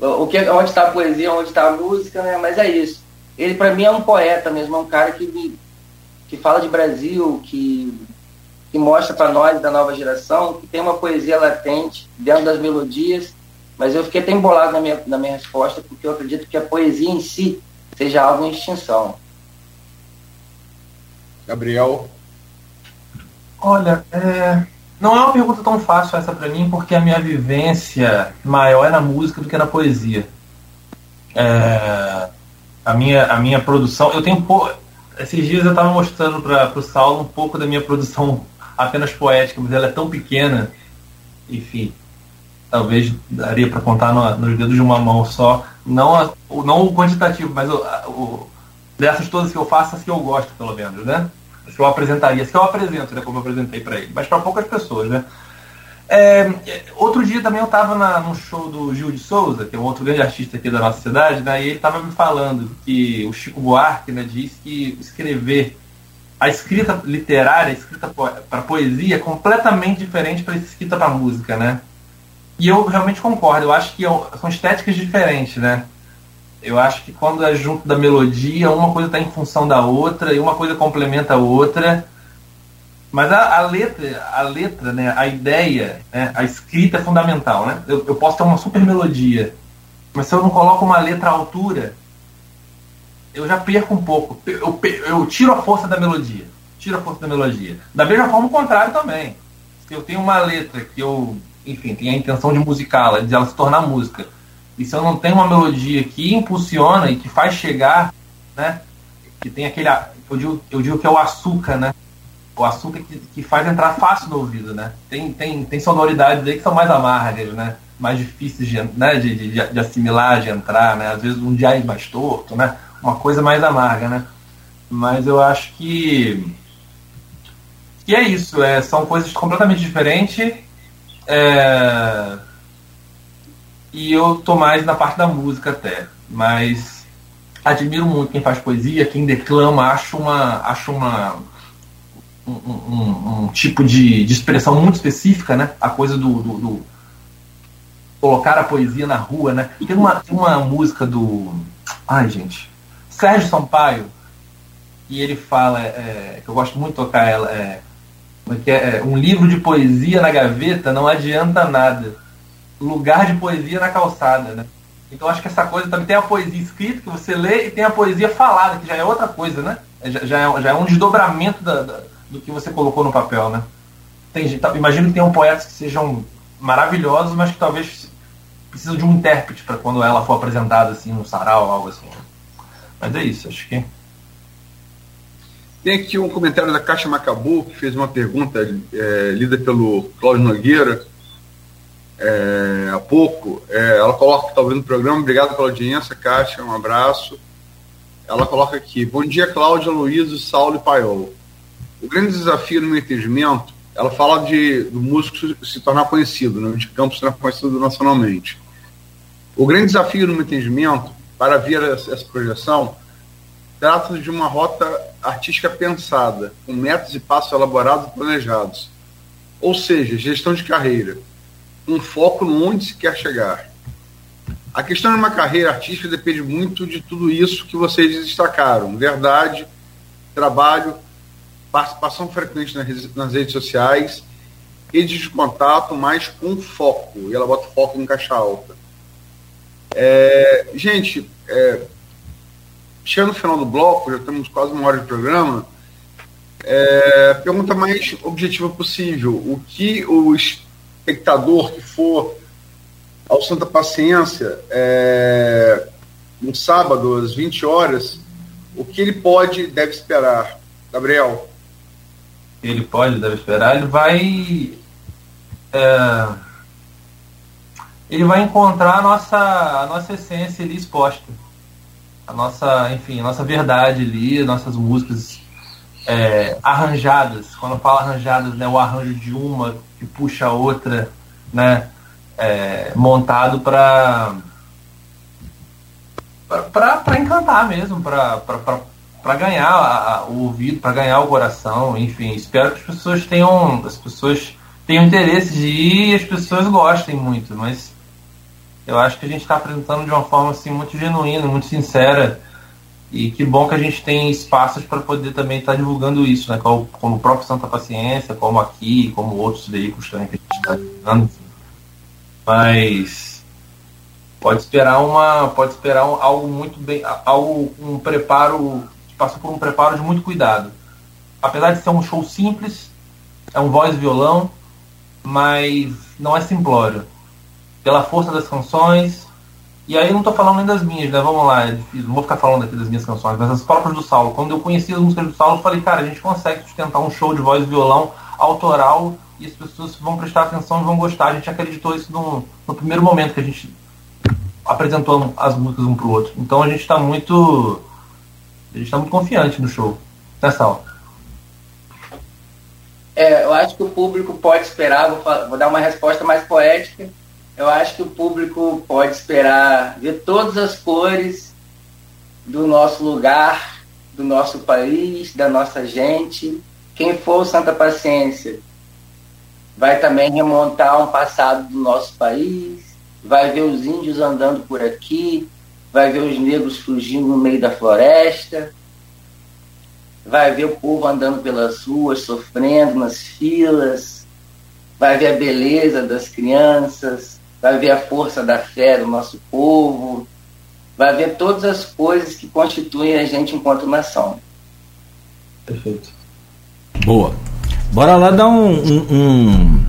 O que, onde está a poesia, onde está a música, né? Mas é isso. Ele, para mim, é um poeta mesmo, é um cara que, que fala de Brasil, que, que mostra para nós, da nova geração, que tem uma poesia latente dentro das melodias. Mas eu fiquei até embolado na minha, na minha resposta, porque eu acredito que a poesia em si seja algo em extinção. Gabriel? Olha, é, não é uma pergunta tão fácil essa para mim, porque a minha vivência maior é na música do que na poesia. É, a, minha, a minha produção. Eu tenho. Esses dias eu estava mostrando para o Saulo um pouco da minha produção apenas poética, mas ela é tão pequena. Enfim, talvez daria para contar no, nos dedos de uma mão só. Não, a, não o quantitativo, mas o, o, dessas todas que eu faço, as que eu gosto, pelo menos, né? que eu apresentaria, que eu apresento, né, como eu apresentei para ele, mas para poucas pessoas, né? É, outro dia também eu estava num show do Gil de Souza, que é um outro grande artista aqui da nossa cidade, né, e ele estava me falando que o Chico Buarque né, diz que escrever a escrita literária, a escrita para poesia é completamente diferente para escrita para música, né? E eu realmente concordo, eu acho que é são estéticas diferentes, né? Eu acho que quando é junto da melodia, uma coisa está em função da outra e uma coisa complementa a outra. Mas a, a letra, a letra, né, a ideia, né, a escrita é fundamental, né? Eu, eu posso ter uma super melodia, mas se eu não coloco uma letra à altura, eu já perco um pouco. Eu, eu tiro a força da melodia. Tiro a força da melodia. Da mesma forma, o contrário também. Se eu tenho uma letra que eu, enfim, tenho a intenção de musicá-la, de ela se tornar música, e se eu não tenho uma melodia que impulsiona e que faz chegar, né? Que tem aquele. Eu digo, eu digo que é o açúcar, né? O açúcar que, que faz entrar fácil no ouvido, né? Tem, tem, tem sonoridades aí que são mais amargas, né? Mais difíceis de, né? de, de, de assimilar, de entrar, né? Às vezes um jazz mais torto, né? Uma coisa mais amarga, né? Mas eu acho que. que é isso, é, são coisas completamente diferentes. É, e eu tô mais na parte da música até. Mas admiro muito quem faz poesia, quem declama, acho uma. Acho uma. Um, um, um tipo de, de, expressão muito específica, né? A coisa do, do, do, colocar a poesia na rua, né? Tem uma, tem uma música do. Ai, gente. Sérgio Sampaio, e ele fala, é, que eu gosto muito de tocar ela, é, é, é, um livro de poesia na gaveta não adianta nada. Lugar de poesia na calçada, né? Então acho que essa coisa também tem a poesia escrita que você lê e tem a poesia falada, que já é outra coisa, né? É, já, já, é, já é um desdobramento da, da, do que você colocou no papel, né? Tem, tá, imagino que tenham poetas que sejam maravilhosos, mas que talvez precisam de um intérprete para quando ela for apresentada assim no sarau algo assim. Mas é isso, acho que tem aqui um comentário da Caixa Macabu, que fez uma pergunta é, lida pelo Cláudio Nogueira é, há pouco. É, ela coloca que está ouvindo o programa. Obrigado pela audiência, Caixa. Um abraço. Ela coloca aqui: Bom dia, Cláudia, Luiz, Saulo e Paiol. O grande desafio no meu entendimento, ela fala de, do músico se tornar conhecido, né, de campo se tornar conhecido nacionalmente. O grande desafio no meu entendimento, para vir essa projeção, Trata-se de uma rota artística pensada, com métodos e passos elaborados e planejados. Ou seja, gestão de carreira, um foco no onde se quer chegar. A questão de uma carreira artística depende muito de tudo isso que vocês destacaram: verdade, trabalho, participação frequente nas redes sociais, redes de contato, mas com foco. E ela bota foco em caixa alta. É, gente, é, chegando no final do bloco, já temos quase uma hora de programa, é, pergunta mais objetiva possível. O que o espectador que for ao Santa Paciência é, no sábado, às 20 horas, o que ele pode deve esperar? Gabriel. Ele pode, deve esperar, ele vai. É, ele vai encontrar a nossa, a nossa essência ali exposta a nossa, enfim, a nossa verdade ali, nossas músicas é, arranjadas. Quando eu falo arranjadas, né, o arranjo de uma que puxa a outra, né, é, montado para para encantar mesmo, para ganhar a, a, o ouvido, para ganhar o coração, enfim. Espero que as pessoas tenham, as pessoas tenham interesse de ir e as pessoas gostem muito, mas eu acho que a gente está apresentando de uma forma assim muito genuína, muito sincera. E que bom que a gente tem espaços para poder também estar tá divulgando isso, né? Como, como, o próprio Santa Paciência, como aqui, como outros veículos também que a gente está divulgando. Mas pode esperar uma, pode esperar um, algo muito bem, algo um preparo que passa por um preparo de muito cuidado. Apesar de ser um show simples, é um voz violão, mas não é simplório pela força das canções. E aí eu não estou falando nem das minhas, né? Vamos lá, não vou ficar falando aqui das minhas canções, mas as próprias do Saulo. Quando eu conheci as músicas do Saulo, eu falei, cara, a gente consegue sustentar um show de voz e violão autoral e as pessoas vão prestar atenção e vão gostar. A gente acreditou isso no, no primeiro momento que a gente apresentou as músicas um pro outro. Então a gente está muito. A gente está muito confiante no show. Né, Saulo? É, eu acho que o público pode esperar, vou, vou dar uma resposta mais poética eu acho que o público pode esperar ver todas as cores do nosso lugar, do nosso país, da nossa gente. Quem for Santa Paciência vai também remontar um passado do nosso país, vai ver os índios andando por aqui, vai ver os negros fugindo no meio da floresta, vai ver o povo andando pelas ruas, sofrendo nas filas, vai ver a beleza das crianças, vai ver a força da fé do nosso povo, vai ver todas as coisas que constituem a gente enquanto nação. Perfeito. Boa. Bora lá dar um, um, um,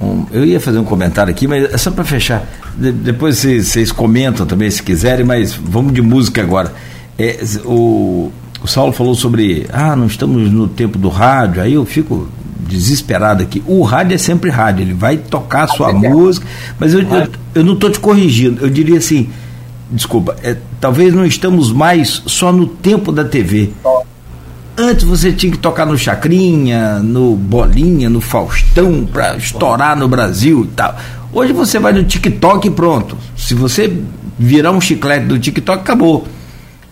um eu ia fazer um comentário aqui, mas é só para fechar. De, depois vocês comentam também se quiserem, mas vamos de música agora. É, o, o Saulo falou sobre, ah, não estamos no tempo do rádio, aí eu fico desesperado aqui. O rádio é sempre rádio, ele vai tocar a sua música, mas eu, eu, eu não estou te corrigindo, eu diria assim, desculpa, é, talvez não estamos mais só no tempo da TV. Antes você tinha que tocar no Chacrinha, no Bolinha, no Faustão, para estourar no Brasil e tal. Hoje você vai no TikTok e pronto. Se você virar um chiclete do TikTok, acabou.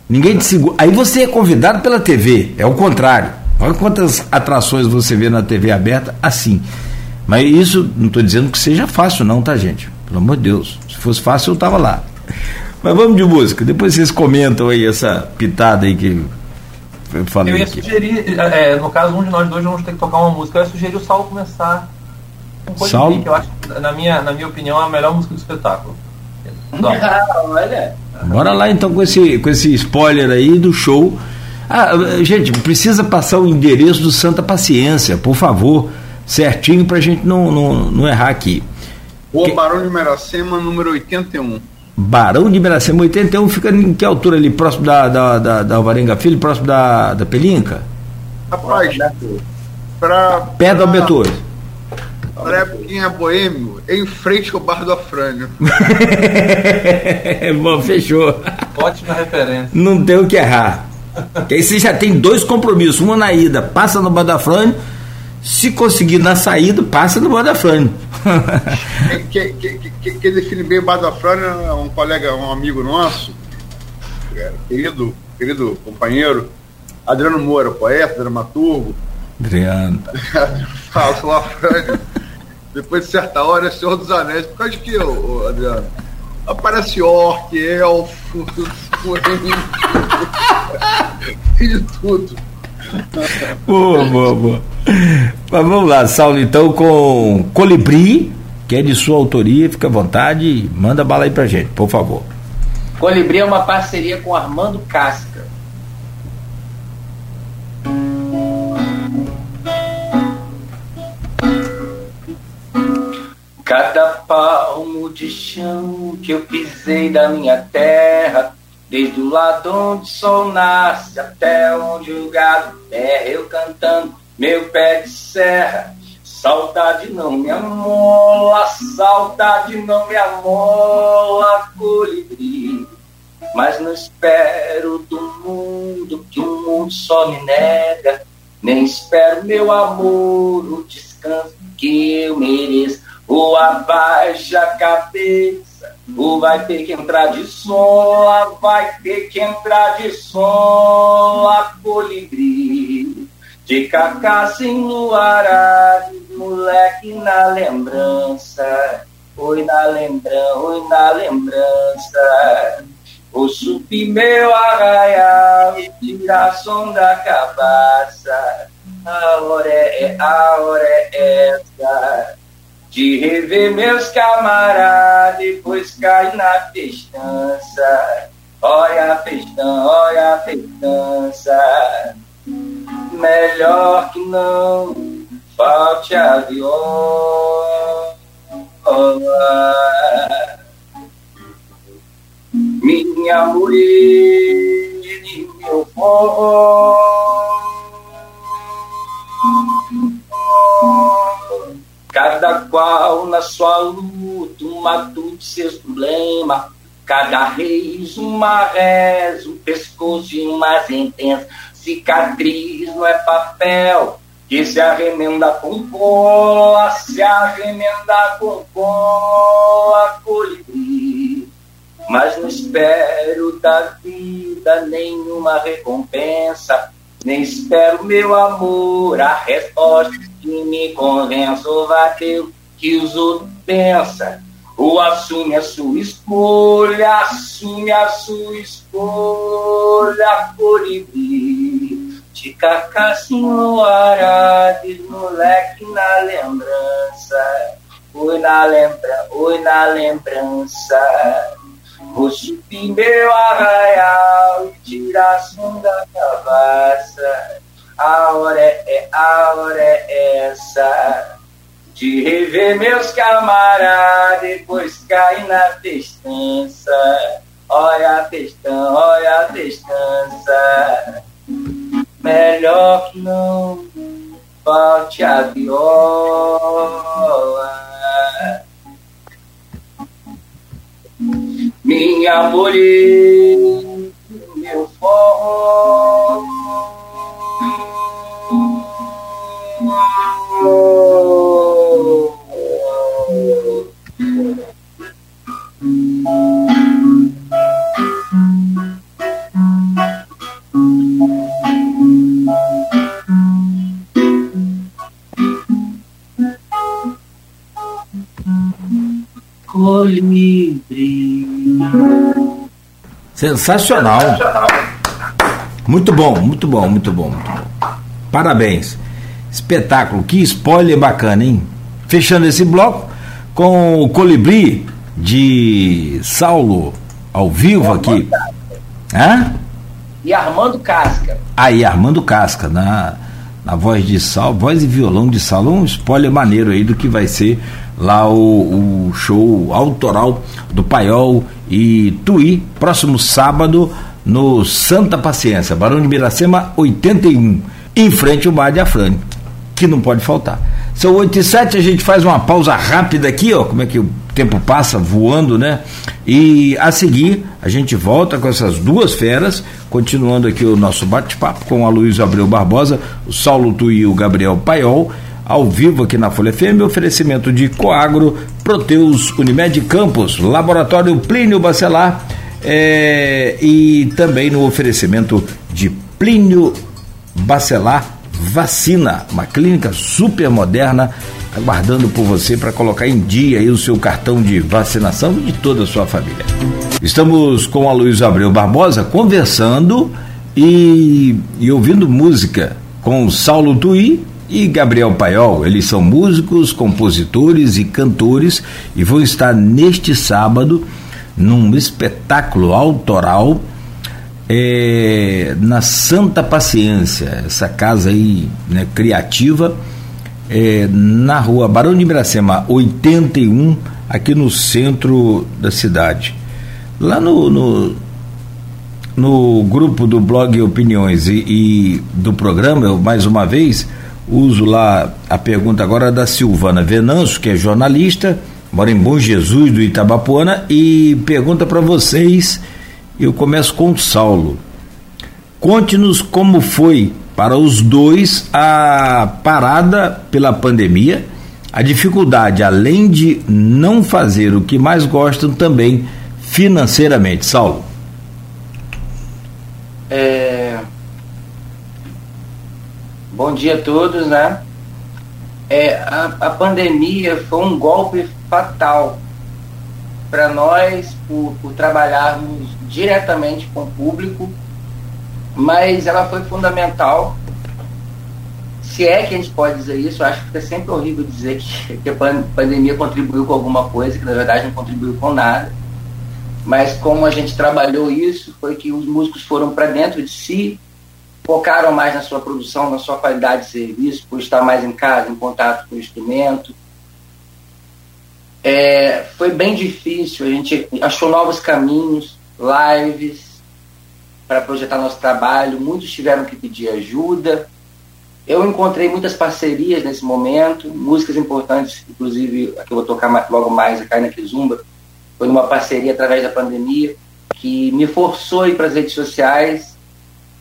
Ninguém te segura. Aí você é convidado pela TV, é o contrário. Olha quantas atrações você vê na TV aberta assim. Mas isso não estou dizendo que seja fácil, não, tá, gente? Pelo amor de Deus. Se fosse fácil, eu estava lá. Mas vamos de música. Depois vocês comentam aí essa pitada aí que eu falei. Eu ia aqui. sugerir, é, no caso, um de nós dois vamos ter que tocar uma música. Eu ia sugerir o Saulo começar com Colibri, Saulo? que eu acho, na minha, na minha opinião, é a melhor música do espetáculo. Ah, olha. Bora lá então com esse, com esse spoiler aí do show. Ah, gente, precisa passar o endereço do Santa Paciência, por favor, certinho pra gente não, não, não errar aqui. Rua Que- Barão de Meracema, número 81. Barão de Miracema 81 fica em que altura ali? Próximo da, da, da, da Alvarenga Filho, próximo da, da Pelinca? Rapaz, pra, Perto do Albertores. pra época quem é boêmio, em frente ao Bar do Afrânio. Bom, fechou. ótima referência. Não tem o que errar. Que aí você já tem dois compromissos. Uma na ida, passa no Badafrânio. Se conseguir na saída, passa no Badafrânio. Quem, quem, quem- quem define bem o Bar do Afrânio é um colega, um amigo nosso, é, querido, querido companheiro, Adriano Moura, poeta, dramaturgo. Adriano. Sou Afrânio. Depois de certa hora é Senhor dos Anéis. Por causa de que, ô, ô, Adriano? Aparece orc, elfo, de tudo. Boa, boa, boa. Mas vamos lá, Saulo, então com Colibri, que é de sua autoria, fica à vontade, manda bala aí pra gente, por favor. Colibri é uma parceria com Armando Casca. Cada palmo de chão que eu pisei da minha terra, desde o lado onde o sol nasce até onde o gado berra, eu cantando meu pé de serra. Saudade não me amola, saudade não me amola, colibri. Mas não espero do mundo que o mundo só me nega. Nem espero meu amor, o descanso que eu mereço. Ou abaixa a cabeça, ou vai ter que entrar de sola, vai ter que entrar de sola, colibri. De cacaça enluarado, moleque na lembrança. Oi na lembrança, oi na lembrança. Vou subir meu arraial tirar som da cabaça. A hora é, a hora é essa de rever meus camaradas, depois cair na festança. Olha a festança, olha a festança. Melhor que não falte a viola. Minha mulher e meu povo. Cada qual na sua luta, uma de seus problemas. Cada reis uma reza, um pescoço e uma sentença. Cicatriz não é papel que se arremenda com cola, se arremenda com cola, colibri. Mas não espero da vida nenhuma recompensa, nem espero meu amor, a resposta que me convença ou bateu que os outros pensam. Ou assume a sua escolha, assume a sua escolha, colibri. De cacassinho no arado, moleque na lembrança. Oi na lembrança, oi na lembrança. Subir meu arraial da cabaça. A hora é, a hora é essa de rever meus camaradas, depois cair na festança. Olha a festança, olha a festança. Melhor que não falte a viola. minha mulher, meu forró. Colibri. Sensacional. Muito bom, muito bom, muito bom, muito bom. Parabéns. Espetáculo, que spoiler bacana, hein? Fechando esse bloco com o Colibri de Saulo ao vivo aqui. Hã? E Armando Casca. Aí, Armando Casca, na, na voz de Sal, voz e violão de Saulo, um spoiler maneiro aí do que vai ser lá o, o show autoral do Paiol e Tuí, próximo sábado, no Santa Paciência, Barão de Miracema 81, em frente ao Bar de Afrane, que não pode faltar. São 8 e 7, a gente faz uma pausa rápida aqui, ó, como é que o tempo passa voando, né? E a seguir, a gente volta com essas duas feras, continuando aqui o nosso bate-papo com a Luiz Abreu Barbosa, o Saulo Tuí e o Gabriel Paiol, ao vivo aqui na Folha FM, oferecimento de Coagro, Proteus Unimed Campos, Laboratório Plínio Bacelar é, e também no oferecimento de Plínio Bacelar Vacina, uma clínica super moderna aguardando por você para colocar em dia o seu cartão de vacinação e de toda a sua família. Estamos com a Luiz Abreu Barbosa conversando e, e ouvindo música com o Saulo Tui e Gabriel Paiol. Eles são músicos, compositores e cantores e vão estar neste sábado num espetáculo autoral é, na Santa Paciência, essa casa aí né, criativa, é, na rua Barão de Miracema 81, aqui no centro da cidade. Lá no, no, no grupo do blog Opiniões e, e do programa, eu mais uma vez uso lá a pergunta agora da Silvana Venâncio, que é jornalista, mora em Bom Jesus do Itabapuana, e pergunta para vocês, eu começo com o Saulo. Conte-nos como foi para os dois a parada pela pandemia, a dificuldade, além de não fazer o que mais gostam, também financeiramente. Saulo. É, Bom dia a todos, né? É, a, a pandemia foi um golpe fatal para nós por, por trabalharmos diretamente com o público, mas ela foi fundamental. Se é que a gente pode dizer isso, acho que fica sempre horrível dizer que, que a pandemia contribuiu com alguma coisa, que na verdade não contribuiu com nada. Mas como a gente trabalhou isso, foi que os músicos foram para dentro de si, focaram mais na sua produção, na sua qualidade de serviço, por estar mais em casa, em contato com o instrumento. É, foi bem difícil, a gente achou novos caminhos, lives para projetar nosso trabalho, muitos tiveram que pedir ajuda. Eu encontrei muitas parcerias nesse momento, músicas importantes, inclusive a que eu vou tocar logo mais, a Carne Kizumba, foi numa parceria através da pandemia, que me forçou a ir para as redes sociais,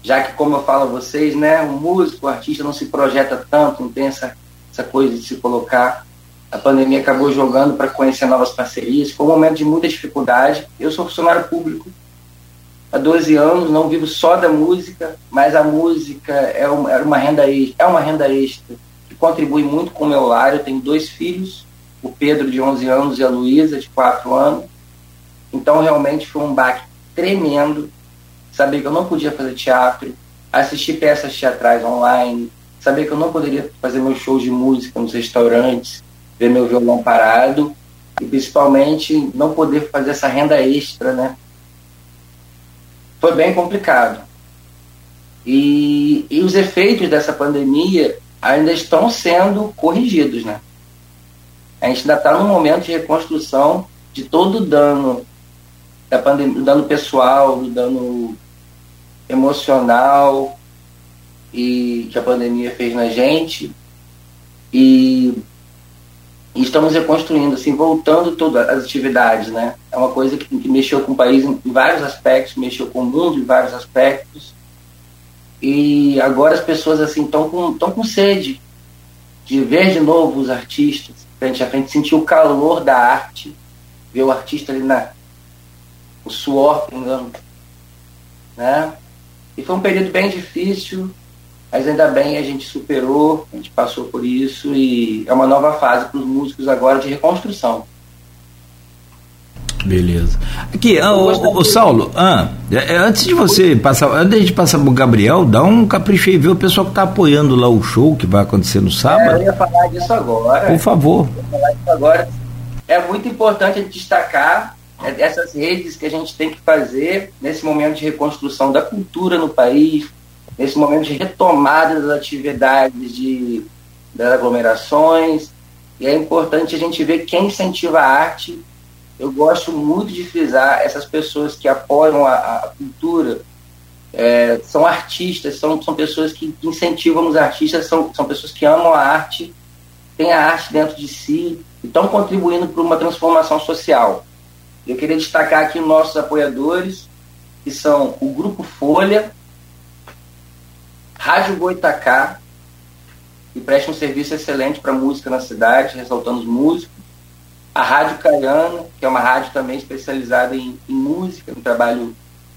já que, como eu falo a vocês, né, o músico, o artista não se projeta tanto, não tem essa, essa coisa de se colocar. A pandemia acabou jogando para conhecer novas parcerias. Foi um momento de muita dificuldade. Eu sou funcionário público há 12 anos, não vivo só da música, mas a música é uma, é uma, renda, extra, é uma renda extra que contribui muito com o meu lar. Eu tenho dois filhos, o Pedro, de 11 anos, e a Luísa, de 4 anos. Então, realmente foi um baque tremendo saber que eu não podia fazer teatro, assistir peças teatrais online, saber que eu não poderia fazer meus shows de música nos restaurantes, ver meu violão parado e principalmente não poder fazer essa renda extra, né? Foi bem complicado. E, e os efeitos dessa pandemia ainda estão sendo corrigidos, né? A gente ainda está num momento de reconstrução de todo o dano da pandemia, dano pessoal, do dano emocional e que a pandemia fez na gente e, estamos reconstruindo, assim, voltando todas as atividades, né? É uma coisa que, que mexeu com o país em, em vários aspectos, mexeu com o mundo em vários aspectos e agora as pessoas assim estão com, tão com sede de ver de novo os artistas frente a frente, sentir o calor da arte, ver o artista ali na o suor pingando, né? E foi um período bem difícil, mas ainda bem a gente superou, a gente passou por isso e é uma nova fase para os músicos agora de reconstrução. Beleza. Aqui, ah, o, o, Saulo, ah, é, é, antes de você passar, antes de passar pro Gabriel, dá um capricho aí, ver o pessoal que está apoiando lá o show que vai acontecer no sábado. É, eu ia falar disso agora. Por favor. Eu ia falar disso agora. É muito importante destacar essas redes que a gente tem que fazer nesse momento de reconstrução da cultura no país, nesse momento de retomada das atividades de, das aglomerações. E é importante a gente ver quem incentiva a arte eu gosto muito de frisar essas pessoas que apoiam a, a cultura, é, são artistas, são, são pessoas que incentivam os artistas, são, são pessoas que amam a arte, têm a arte dentro de si e estão contribuindo para uma transformação social. Eu queria destacar aqui nossos apoiadores, que são o Grupo Folha, Rádio Goitacá, que presta um serviço excelente para música na cidade, ressaltando os músicos, a Rádio Caiana, que é uma rádio também especializada em, em música, no trabalho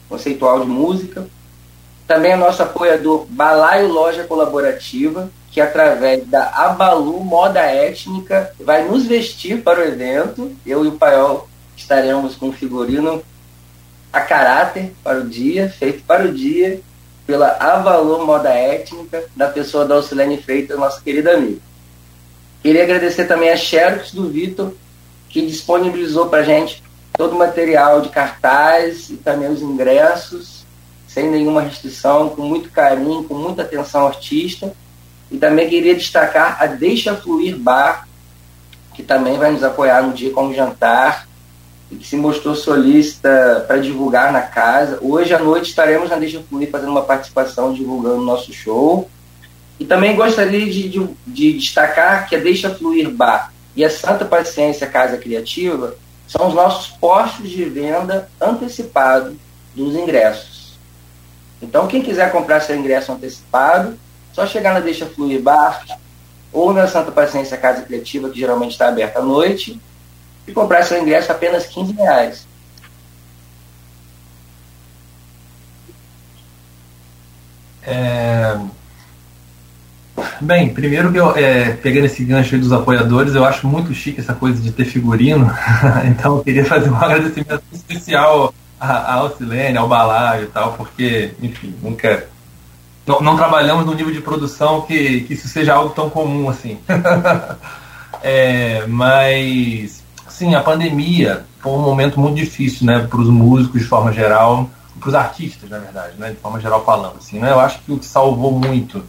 conceitual de música. Também é nosso apoiador Balaio Loja Colaborativa, que através da Abalu Moda Étnica vai nos vestir para o evento. Eu e o Paiol estaremos com figurino a caráter para o dia, feito para o dia, pela Avalor Moda Étnica, da pessoa da Alcilene Freitas, nossa querida amiga. Queria agradecer também a Xerox do Vitor, que disponibilizou para gente todo o material de cartaz e também os ingressos, sem nenhuma restrição, com muito carinho, com muita atenção artista. E também queria destacar a Deixa Fluir Bar, que também vai nos apoiar no dia com o jantar e que se mostrou solícita para divulgar na casa. Hoje à noite estaremos na Deixa Fluir fazendo uma participação divulgando o nosso show. E também gostaria de, de, de destacar que a Deixa Fluir Bar e a Santa Paciência Casa Criativa são os nossos postos de venda antecipado dos ingressos. Então, quem quiser comprar seu ingresso antecipado, só chegar na Deixa Fluir Bar ou na Santa Paciência Casa Criativa, que geralmente está aberta à noite, e comprar seu ingresso apenas 15 reais. É, Bem, primeiro que eu, é, pegando esse gancho aí dos apoiadores, eu acho muito chique essa coisa de ter figurino. então eu queria fazer um agradecimento especial à Alcilene, ao Balaio e tal, porque, enfim, nunca. Não, não, trabalhamos no nível de produção que, que isso seja algo tão comum assim. é, mas, sim, a pandemia foi um momento muito difícil, né, para os músicos de forma geral, para os artistas, na verdade, né, de forma geral falando. Assim, né, eu acho que o que salvou muito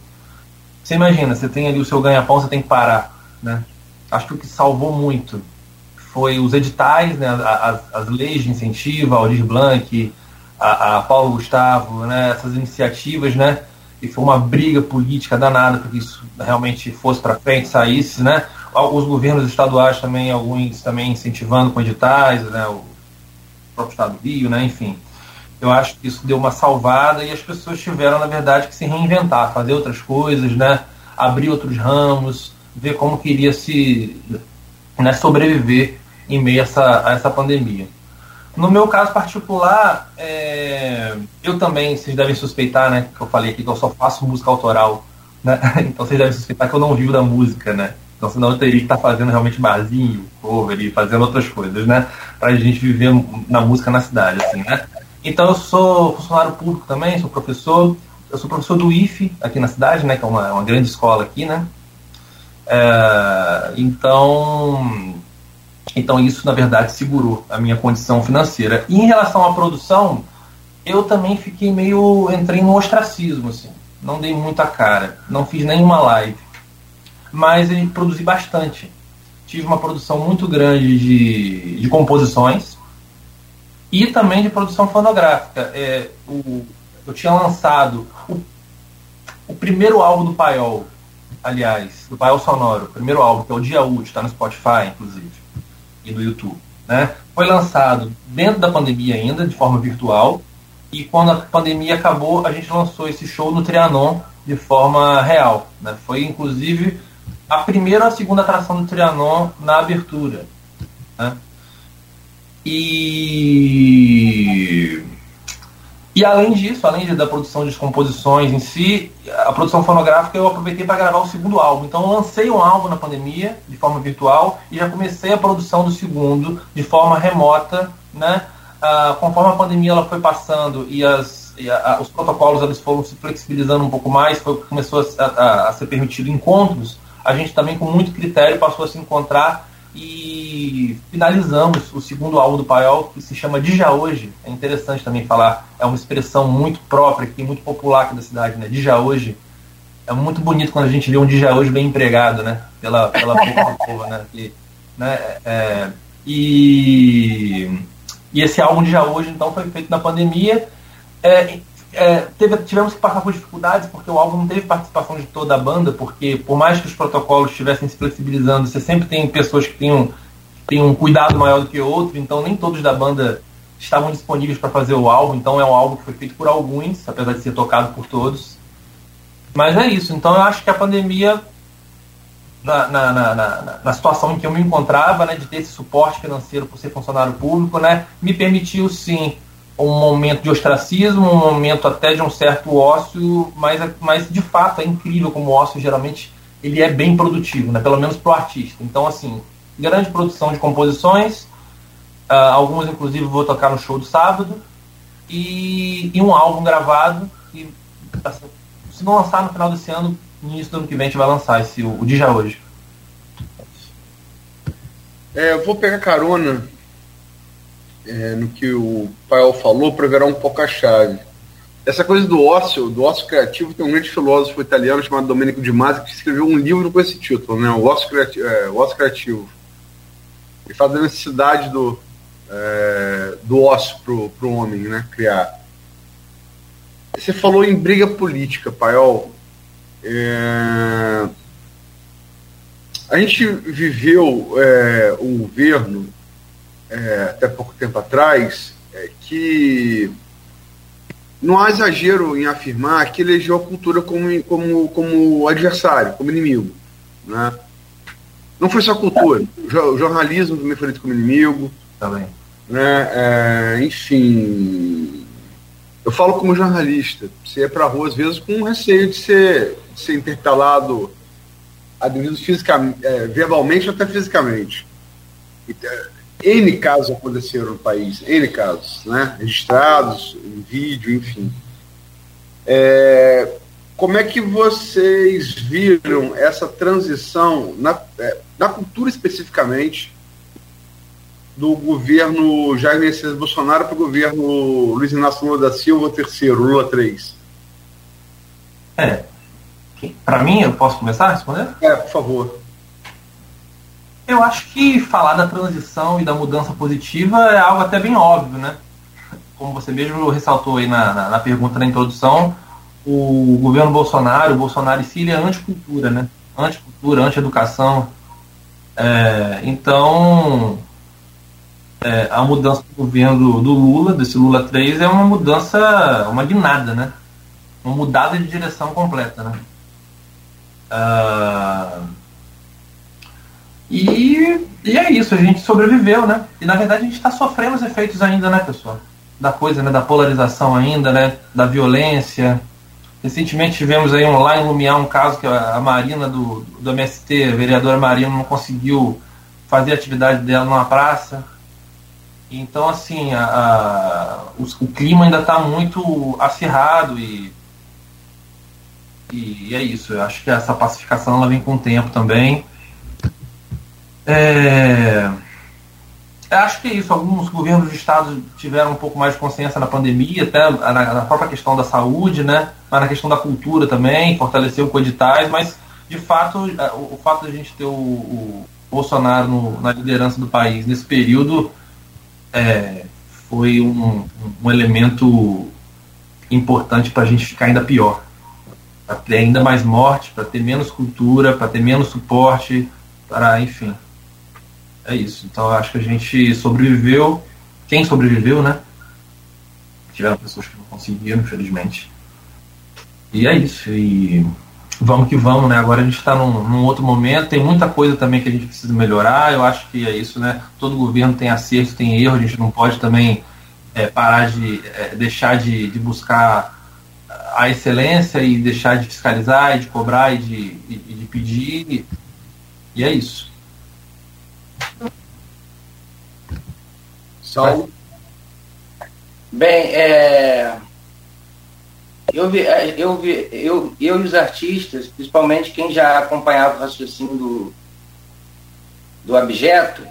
você imagina, você tem ali o seu ganha-pão, você tem que parar. Né? Acho que o que salvou muito foi os editais, né, as, as leis de incentivo, a Aldir Blanc, a, a, Paulo Gustavo, né, essas iniciativas, né, e foi uma briga política danada para que isso realmente fosse para frente, saísse, né, os governos estaduais também, alguns também incentivando com editais, né, o próprio Estado do Rio, né, enfim. Eu acho que isso deu uma salvada e as pessoas tiveram, na verdade, que se reinventar, fazer outras coisas, né? abrir outros ramos, ver como queria se né, sobreviver em meio a essa, a essa pandemia. No meu caso particular, é, eu também, vocês devem suspeitar, né, que eu falei aqui que eu só faço música autoral, né? Então vocês devem suspeitar que eu não vivo da música, né? Então senão eu teria que estar fazendo realmente barzinho, cover e fazendo outras coisas, né? Pra gente viver na música na cidade, assim, né? Então eu sou funcionário público também, sou professor. Eu sou professor do IFE aqui na cidade, né, que é uma, uma grande escola aqui, né. É, então, então isso na verdade segurou a minha condição financeira. E em relação à produção, eu também fiquei meio entrei no ostracismo, assim. Não dei muita cara, não fiz nenhuma live, mas eu produzi bastante. Tive uma produção muito grande de, de composições e também de produção fonográfica. É, o, eu tinha lançado o, o primeiro álbum do Paiol, aliás, do Paiol Sonoro, o primeiro álbum, que é o Dia Útil, está no Spotify, inclusive, e no YouTube. Né? Foi lançado dentro da pandemia ainda, de forma virtual, e quando a pandemia acabou, a gente lançou esse show no Trianon de forma real. Né? Foi, inclusive, a primeira ou a segunda atração do Trianon na abertura. Né? E e além disso, além da produção de composições em si, a produção fonográfica eu aproveitei para gravar o segundo álbum. Então eu lancei um álbum na pandemia, de forma virtual, e já comecei a produção do segundo de forma remota né? Ah, conforme a pandemia ela foi passando e, as, e a, os protocolos eles foram se flexibilizando um pouco mais, foi, começou a, a, a ser permitido encontros, a gente também com muito critério passou a se encontrar e finalizamos o segundo álbum do Paiol, que se chama Dija Hoje. É interessante também falar, é uma expressão muito própria aqui, muito popular aqui da cidade, né? Dija Hoje. É muito bonito quando a gente vê um Dija Hoje bem empregado, né? Pela, pela boca do povo, né? E, né? É, e, e esse álbum Dija Hoje, então, foi feito na pandemia. É, é, teve, tivemos que passar por dificuldades porque o álbum não teve participação de toda a banda, porque por mais que os protocolos estivessem se flexibilizando, você sempre tem pessoas que têm um, têm um cuidado maior do que outro, então nem todos da banda estavam disponíveis para fazer o álbum, então é um álbum que foi feito por alguns, apesar de ser tocado por todos. Mas é isso, então eu acho que a pandemia, na, na, na, na, situação em que eu me encontrava, né, de ter esse suporte financeiro por ser funcionário público, né, me permitiu sim um momento de ostracismo, um momento até de um certo ócio, mas, mas de fato é incrível como o ócio geralmente ele é bem produtivo, né? pelo menos para o artista. Então, assim, grande produção de composições, uh, algumas inclusive vou tocar no show do sábado, e, e um álbum gravado, e assim, se não lançar no final desse ano, no início do ano que vem a gente vai lançar esse, o, o Dija Hoje. É, eu vou pegar carona é, no que o Pael falou para virar um pouco a chave. Essa coisa do ócio, do ócio criativo, tem um grande filósofo italiano chamado Domenico Di Masi que escreveu um livro com esse título, né? O ócio criativo. É, o criativo. Ele fala da necessidade do, é, do ócio para o homem, né? Criar. Você falou em briga política, Paiol. É... A gente viveu é, um governo é, até pouco tempo atrás, é, que não há exagero em afirmar que elegeu a cultura como, como, como adversário, como inimigo. Né? Não foi só cultura, o jornalismo também foi lido como inimigo. Também. Né? É, enfim, eu falo como jornalista, você é para a rua às vezes com receio de ser, de ser interpelado, agredido fisicamente, é, verbalmente ou até fisicamente. N casos aconteceram no país, N casos, né? registrados, em vídeo, enfim. É, como é que vocês viram essa transição, na, é, na cultura especificamente, do governo Jair Messias Bolsonaro para o governo Luiz Inácio Lula da Silva III, Lula 3? É. Para mim, eu posso começar a responder? É, por favor. Eu acho que falar da transição e da mudança positiva é algo até bem óbvio, né? Como você mesmo ressaltou aí na, na, na pergunta na introdução, o governo Bolsonaro, o Bolsonaro em si, ele é anticultura, né? Anticultura, anti-educação. É, então, é, a mudança do governo do Lula, desse Lula 3, é uma mudança, uma guinada, né? Uma mudada de direção completa, né? Uh, e, e é isso, a gente sobreviveu, né? E na verdade a gente está sofrendo os efeitos ainda, né, pessoal? Da coisa, né? Da polarização ainda, né? Da violência. Recentemente tivemos aí um, lá em Lumiar um caso que a Marina do, do MST, a vereadora Marina, não conseguiu fazer a atividade dela numa praça. Então, assim, a, a o, o, clima ainda está muito acirrado e, e, é isso. Eu acho que essa pacificação ela vem com o tempo também. É... Acho que é isso. Alguns governos de estado tiveram um pouco mais de consciência na pandemia, até na, na própria questão da saúde, né? Mas na questão da cultura também, fortaleceu com editais, mas de fato, é, o, o fato de a gente ter o, o Bolsonaro no, na liderança do país nesse período é, foi um, um elemento importante para a gente ficar ainda pior. Para ter ainda mais morte, para ter menos cultura, para ter menos suporte, para, enfim é isso. Então acho que a gente sobreviveu. Quem sobreviveu, né? Tiveram pessoas que não conseguiram, infelizmente. E é isso. E vamos que vamos, né? Agora a gente está num, num, outro momento. Tem muita coisa também que a gente precisa melhorar. Eu acho que é isso, né? Todo governo tem acerto, tem erro. A gente não pode também é, parar de é, deixar de, de, buscar a excelência e deixar de fiscalizar e de cobrar e de, e, de pedir. E é isso. Saulo? Bem, é, eu, vi, é, eu, vi, eu, eu e os artistas, principalmente quem já acompanhava o raciocínio do, do abjeto,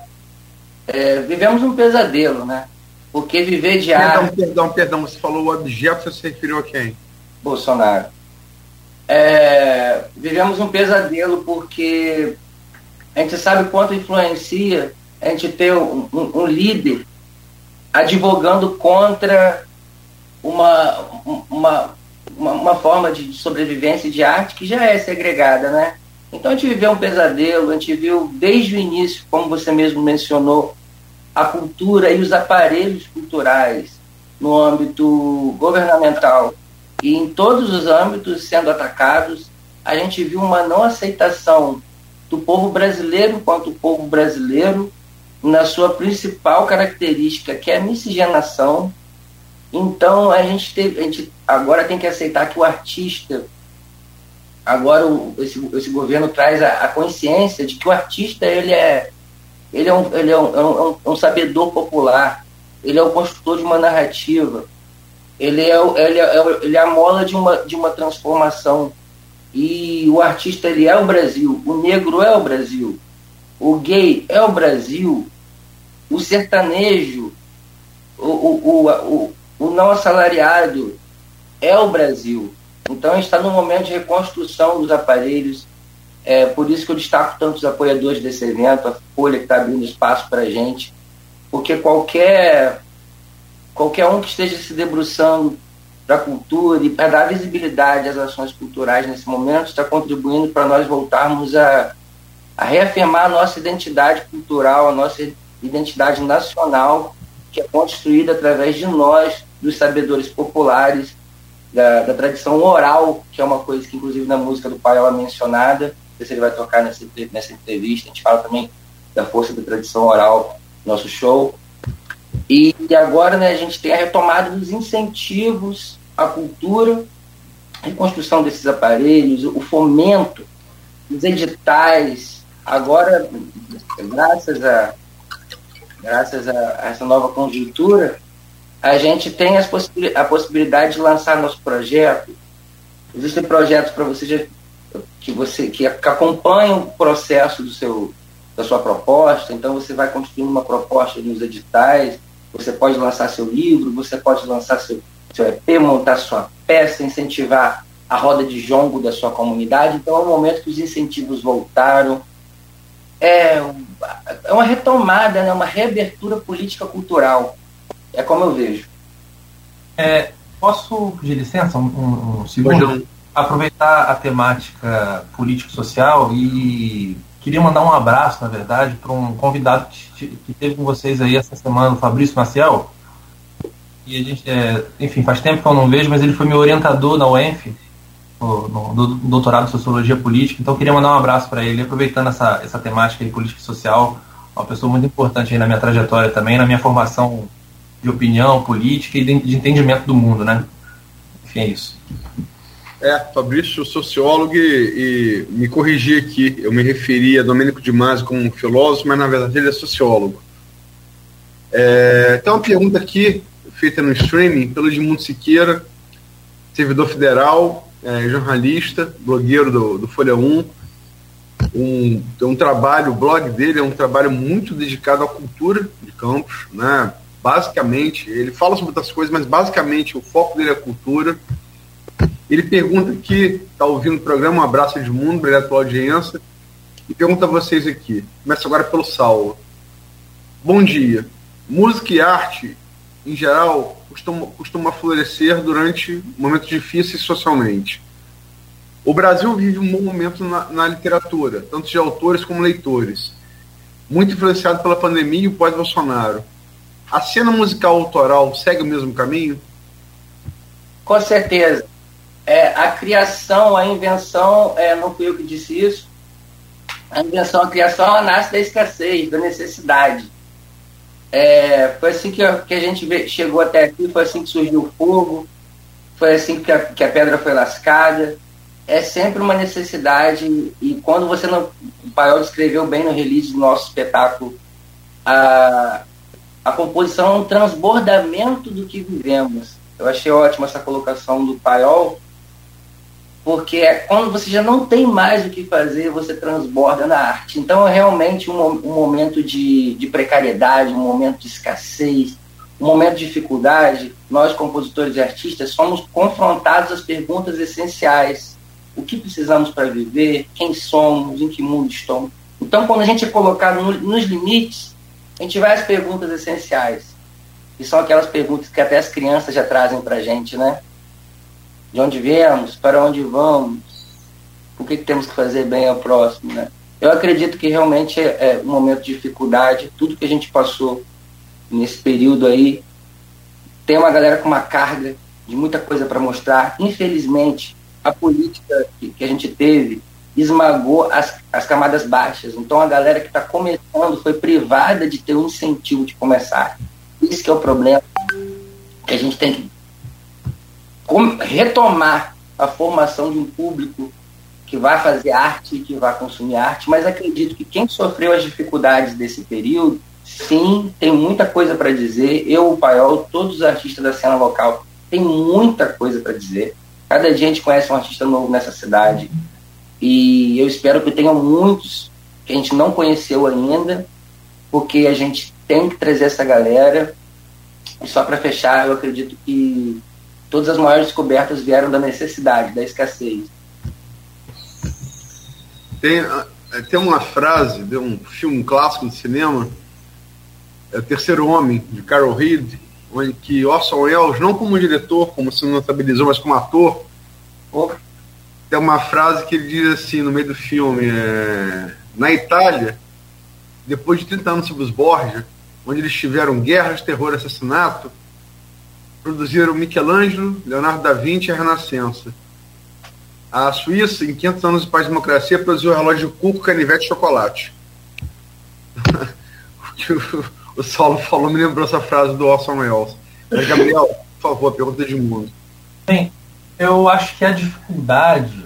é, vivemos um pesadelo, né? Porque viver de perdão, arte... Perdão, perdão, você falou o objeto, você se referiu a quem? Bolsonaro. É, vivemos um pesadelo porque a gente sabe quanto influencia a gente ter um, um, um líder advogando contra uma, uma, uma, uma, forma de sobrevivência de arte que já é segregada, né? Então a gente viveu um pesadelo, a gente viu desde o início, como você mesmo mencionou, a cultura e os aparelhos culturais no âmbito governamental e em todos os âmbitos sendo atacados. A gente viu uma não aceitação do povo brasileiro enquanto povo brasileiro na sua principal característica, que é a miscigenação. Então a gente, teve, a gente agora tem que aceitar que o artista, agora o, esse, esse governo traz a, a, consciência de que o artista ele é, ele é, um, ele é, um, é um, é um sabedor popular, ele é o construtor de uma narrativa, ele é, ele é, ele é a mola de uma, de uma transformação. E o artista ele é o Brasil, o negro é o Brasil, o gay é o Brasil, o sertanejo, o, o, o, o, não assalariado é o Brasil. Então está num momento de reconstrução dos aparelhos. É por isso que eu destaco tanto os apoiadores desse evento, a Folha que está abrindo espaço para a gente, porque qualquer, qualquer um que esteja se debruçando para a cultura e para dar visibilidade às ações culturais nesse momento está contribuindo para nós voltarmos a a reafirmar a nossa identidade cultural, a nossa identidade nacional, que é construída através de nós, dos sabedores populares, da, da, tradição oral, que é uma coisa que, inclusive, na música do pai ela é mencionada. Não sei se ele vai tocar nessa, nessa entrevista. A gente fala também da força da tradição oral no nosso show. E, e agora né, a gente tem a retomada dos incentivos à cultura, a reconstrução desses aparelhos, o fomento, os editais, Agora, graças a, graças a, essa nova conjuntura, a gente tem as possibil a possibilidade de lançar nosso projeto. Existem projetos para você que você que acompanham o processo do seu da sua proposta. Então você vai construindo uma proposta nos editais. Você pode lançar seu livro, você pode lançar seu, seu EP, montar sua peça, incentivar a roda de jongo da sua comunidade. Então é um momento que os incentivos voltaram, é, é uma retomada, né, uma reabertura política cultural. É como eu vejo. É, posso pedir licença um, um, um segundo? Aproveitar a temática político-social e queria mandar um abraço, na verdade, para um convidado que, que, teve com vocês aí essa semana, o Fabrício Maciel. E a gente, é, enfim, faz tempo que eu não vejo, mas ele foi meu orientador na UENF no, no, doutorado em Sociologia Política, então queria mandar um abraço para ele, aproveitando essa, essa temática de política social, uma pessoa muito importante na minha trajetória também, na minha formação de opinião política e de, de entendimento do mundo, né? Enfim, é isso. É, Fabrício, sociólogo, e, e me corrigi aqui, eu me referi a Domênico de Masi como um filósofo, mas na verdade ele é sociólogo. É, tem uma pergunta aqui, feita no streaming, pelo Edmundo Siqueira, servidor federal, é, jornalista, blogueiro do, do Folha 1. Um, um trabalho, o blog dele é um trabalho muito dedicado à cultura de Campos, né? Basicamente, ele fala sobre outras coisas, mas basicamente o foco dele é a cultura. Ele pergunta aqui, está ouvindo o programa, um abraço de mundo, obrigado pela audiência. E pergunta a vocês aqui, começa agora pelo Saulo. Bom dia. Música e arte, em geral, costuma, costuma florescer durante momentos difíceis socialmente. O Brasil vive um bom momento na, na literatura, tanto de autores como leitores, muito influenciado pela pandemia e o pós-Bolsonaro. A cena musical autoral segue o mesmo caminho? Com certeza. É, a criação, a invenção, é, não fui eu que disse isso, a invenção, a criação, ela nasce da escassez, da necessidade. É, foi assim que a, que a gente chegou até aqui, foi assim que surgiu o fogo, foi assim que a, que a pedra foi lascada. É sempre uma necessidade, e quando você não. O Paiol descreveu bem no release do nosso espetáculo a, a, A composição é um transbordamento do que vivemos. Eu achei ótima essa colocação do Paiol, porque é quando você já não tem mais o que fazer, você transborda na arte. Então é realmente um, um momento de, de precariedade, um momento de escassez, um momento de dificuldade. Nós, compositores e artistas, somos confrontados às perguntas essenciais. O que precisamos para viver? Quem somos? Em que mundo estamos? Então, quando a gente é colocado no, nos limites, a gente vai às perguntas essenciais. E são aquelas perguntas que até as crianças já trazem para a gente, né? De onde viemos? Para onde vamos? O que, temos que fazer bem ao próximo, né? Eu acredito que realmente é, é um momento de dificuldade. Tudo que a gente passou nesse período aí tem uma galera com uma carga de muita coisa para mostrar. Infelizmente, a política que, que a gente teve esmagou as, as camadas baixas. Então a galera que está começando foi privada de ter um incentivo de começar. Isso que é o problema. Que a gente tem que retomar a formação de um público que vai fazer arte e que vai consumir arte, mas acredito que quem sofreu as dificuldades desse período, sim, tem muita coisa para dizer. Eu, o Paiol, todos os artistas da cena local, tem muita coisa para dizer. Cada dia a gente conhece um artista novo nessa cidade. E eu espero que tenham muitos que a gente não conheceu ainda, porque a gente tem que trazer essa galera. E só para fechar, eu acredito que todas as maiores descobertas vieram da necessidade, da escassez. Tem, eh, tem uma frase de um filme clássico de cinema, é O Terceiro Homem, de Carol Reed, onde que Orson Welles, não como diretor, como se notabilizou, mas como ator, tem uma frase que ele diz assim no meio do filme: é, na Itália, depois de 30 anos sobre os Borgia, onde eles tiveram guerras, terror, assassinato, produziram Michelangelo, Leonardo da Vinci e a Renascença. A Suíça, em 500 anos de paz e democracia, produziu relógio de cuco, canivete e chocolate. o que o, o Saulo falou me lembrou essa frase do Orson Welles. Mas, Gabriel, por favor, pergunta de mundo. Sim, eu acho que a dificuldade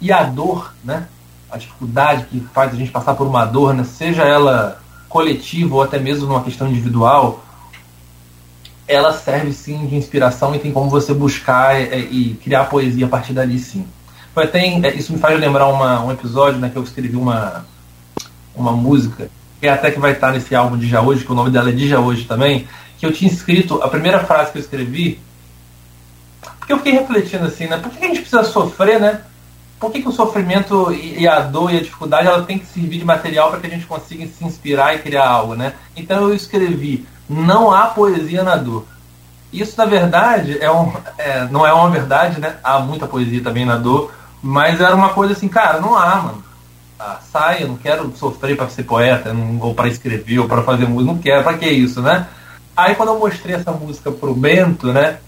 e a dor, né? A dificuldade que faz a gente passar por uma dor, né? seja ela coletiva ou até mesmo numa questão individual, ela serve sim de inspiração e tem como você buscar e, e criar poesia a partir dali sim. Tem, é, isso me faz lembrar uma, um episódio né, que eu escrevi uma, uma música, que é até que vai estar nesse álbum de Já Hoje, que o nome dela é de Já Hoje também, que eu tinha escrito, a primeira frase que eu escrevi porque eu fiquei refletindo assim, né? Por que a gente precisa sofrer, né? Por que, que o sofrimento e a dor e a dificuldade ela tem que servir de material para que a gente consiga se inspirar e criar algo, né? Então eu escrevi: não há poesia na dor. Isso, na verdade, é um, é, não é uma verdade, né? Há muita poesia também na dor, mas era uma coisa assim, cara, não há, mano. Ah, sai, eu não quero sofrer para ser poeta, não, ou para escrever, ou para fazer música, não quero, para que isso, né? Aí quando eu mostrei essa música pro Bento, né?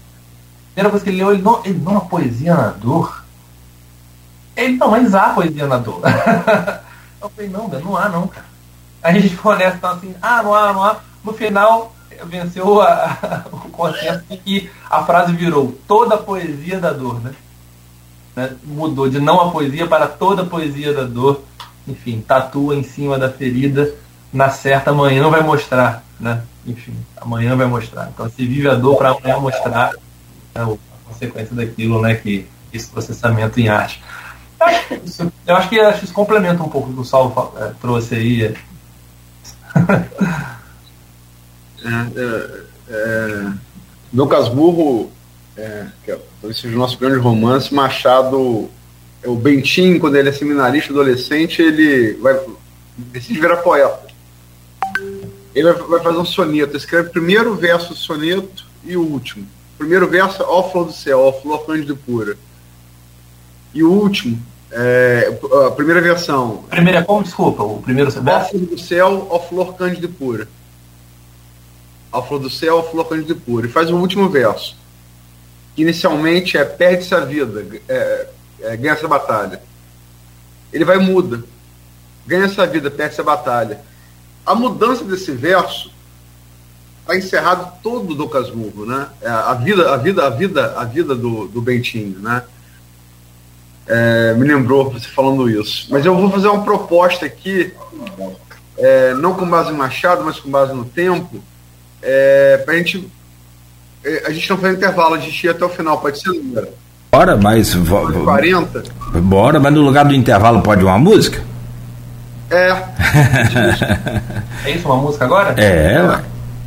primeira coisa que ele leu, ele não, ele não há poesia na dor. Ele, não, mas há poesia na dor. eu falei, não, não há não, cara. Aí a gente ficou nessa, assim, ah, não há, não há. No final, venceu a, o consenso de que a frase virou toda a poesia da dor, né? né? Mudou de não a poesia para toda a poesia da dor. Enfim, tatua em cima da ferida, na certa amanhã não vai mostrar, né? Enfim, amanhã vai mostrar. Então, se vive a dor para amanhã mostrar, é a consequência daquilo, né? Que esse processamento em arte. Eu acho que isso, eu acho que, isso complementa um pouco o que o Saulo é, trouxe aí. É, é, é, Lucas Burro, é, que é, talvez seja o nosso grande romance, Machado, é o Bentinho, quando ele é seminarista adolescente, ele vai decide virar poeta. Ele vai, vai fazer um soneto, escreve primeiro verso do soneto e o último primeiro verso, ó flor do céu, ó flor cândido pura. E o último, é, a primeira versão. Primeira como? Desculpa, o primeiro verso? Ó flor do céu, ó flor cândido pura. Ó flor do céu, ó flor cândido pura. E faz o último verso. Que inicialmente é perde-se a vida, é, é, ganha essa batalha. Ele vai muda. Ganha essa vida, perde-se a batalha. A mudança desse verso está encerrado todo do Casmurro, né? É, a vida, a vida, a vida, a vida do, do Bentinho, né? É, me lembrou você falando isso. Mas eu vou fazer uma proposta aqui, é, não com base em Machado, mas com base no tempo, É, pra gente. é, A gente não faz intervalo, a gente ia até o final, pode ser, número? Bora, mas. vo- vo- 40? Bora, mas no lugar do intervalo pode uma música? É. É isso, uma música agora? É, ué.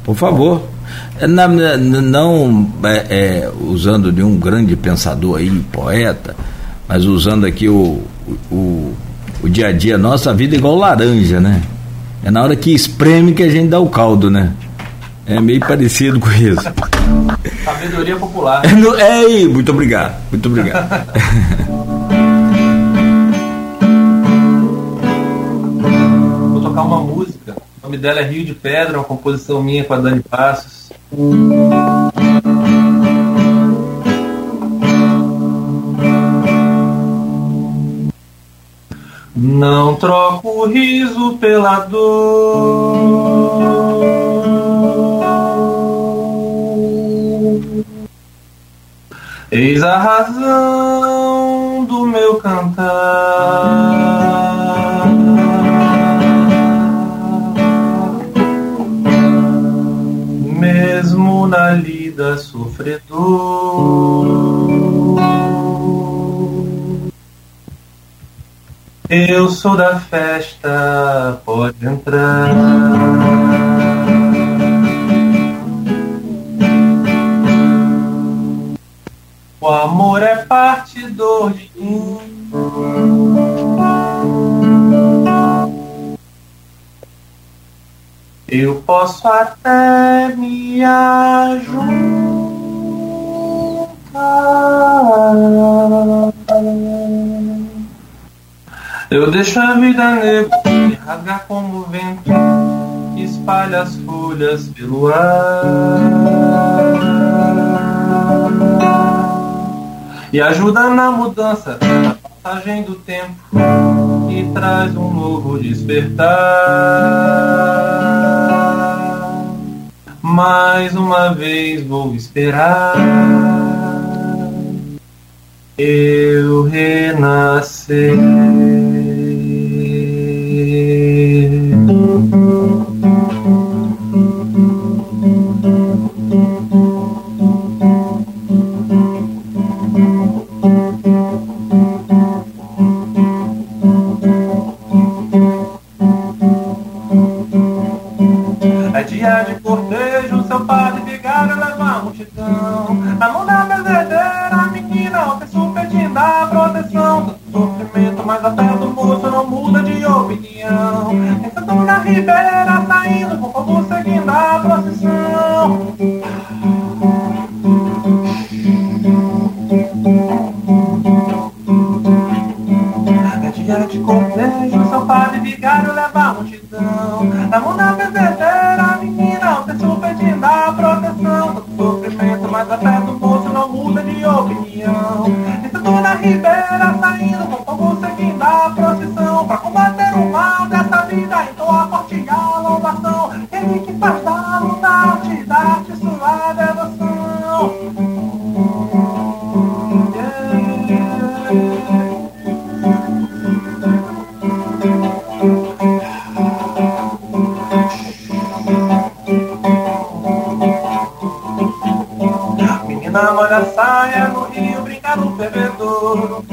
por favor. É, na- na- não é, é, usando de um grande pensador aí, poeta, mas usando aqui o, o, o dia a dia nosso, a vida é igual laranja, né? É na hora que espreme que a gente dá o caldo, né? É meio parecido com isso. Sabedoria popular. É, no- é muito obrigado, muito obrigado. Vou tocar uma música. O nome dela é Rio de Pedra, uma composição minha com a Dani Passos. Não troco o riso pela dor. Eis a razão do meu cantar. Mesmo na lida sofredor. Eu sou da festa, pode entrar. O amor é parte do mim. Eu posso até me ajuntar. Eu deixo a vida negra me rasgar como vento que espalha as folhas pelo ar e ajuda na mudança, na passagem do tempo e traz um novo despertar. Mais uma vez vou esperar eu renascer. A multidão. Na mão da bezedeira, a menina, o pessoal pedindo a proteção. Tanto sofrimento, mas a fé do moço não muda de opinião. Pensando na ribeira, saindo com o povo seguindo a procissão. É dia de cortejo, seu padre vigário leva a multidão. Mão da ribeira, saindo com o povo seguindo a procissão. Pra combater o mal dessa vida, então a forte a louvação. Ele que faz da luta arte, da arte sua devoção. Menina molha a saia no rio, brinca no fervedor.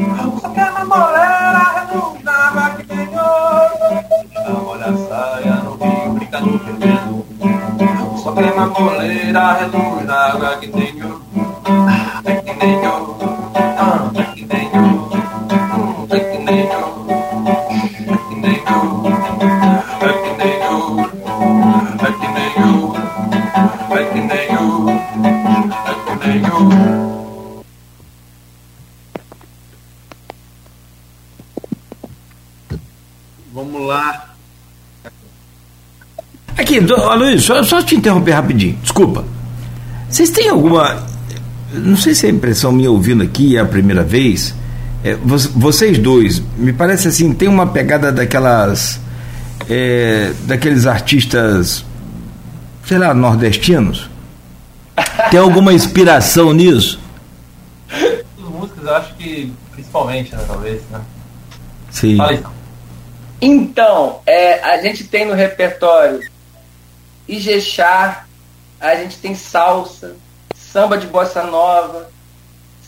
Só, só te interromper rapidinho, desculpa. Vocês têm alguma. Não sei se é impressão minha ouvindo aqui, é a primeira vez. é, vo- vocês dois, me parece assim, tem uma pegada daquelas. é, daqueles artistas, sei lá, nordestinos? Tem alguma inspiração nisso? As músicas, eu acho que principalmente, né, talvez, né? Sim. Fala. Então, é, a gente tem no repertório Ijexá, a gente tem salsa, samba de bossa nova,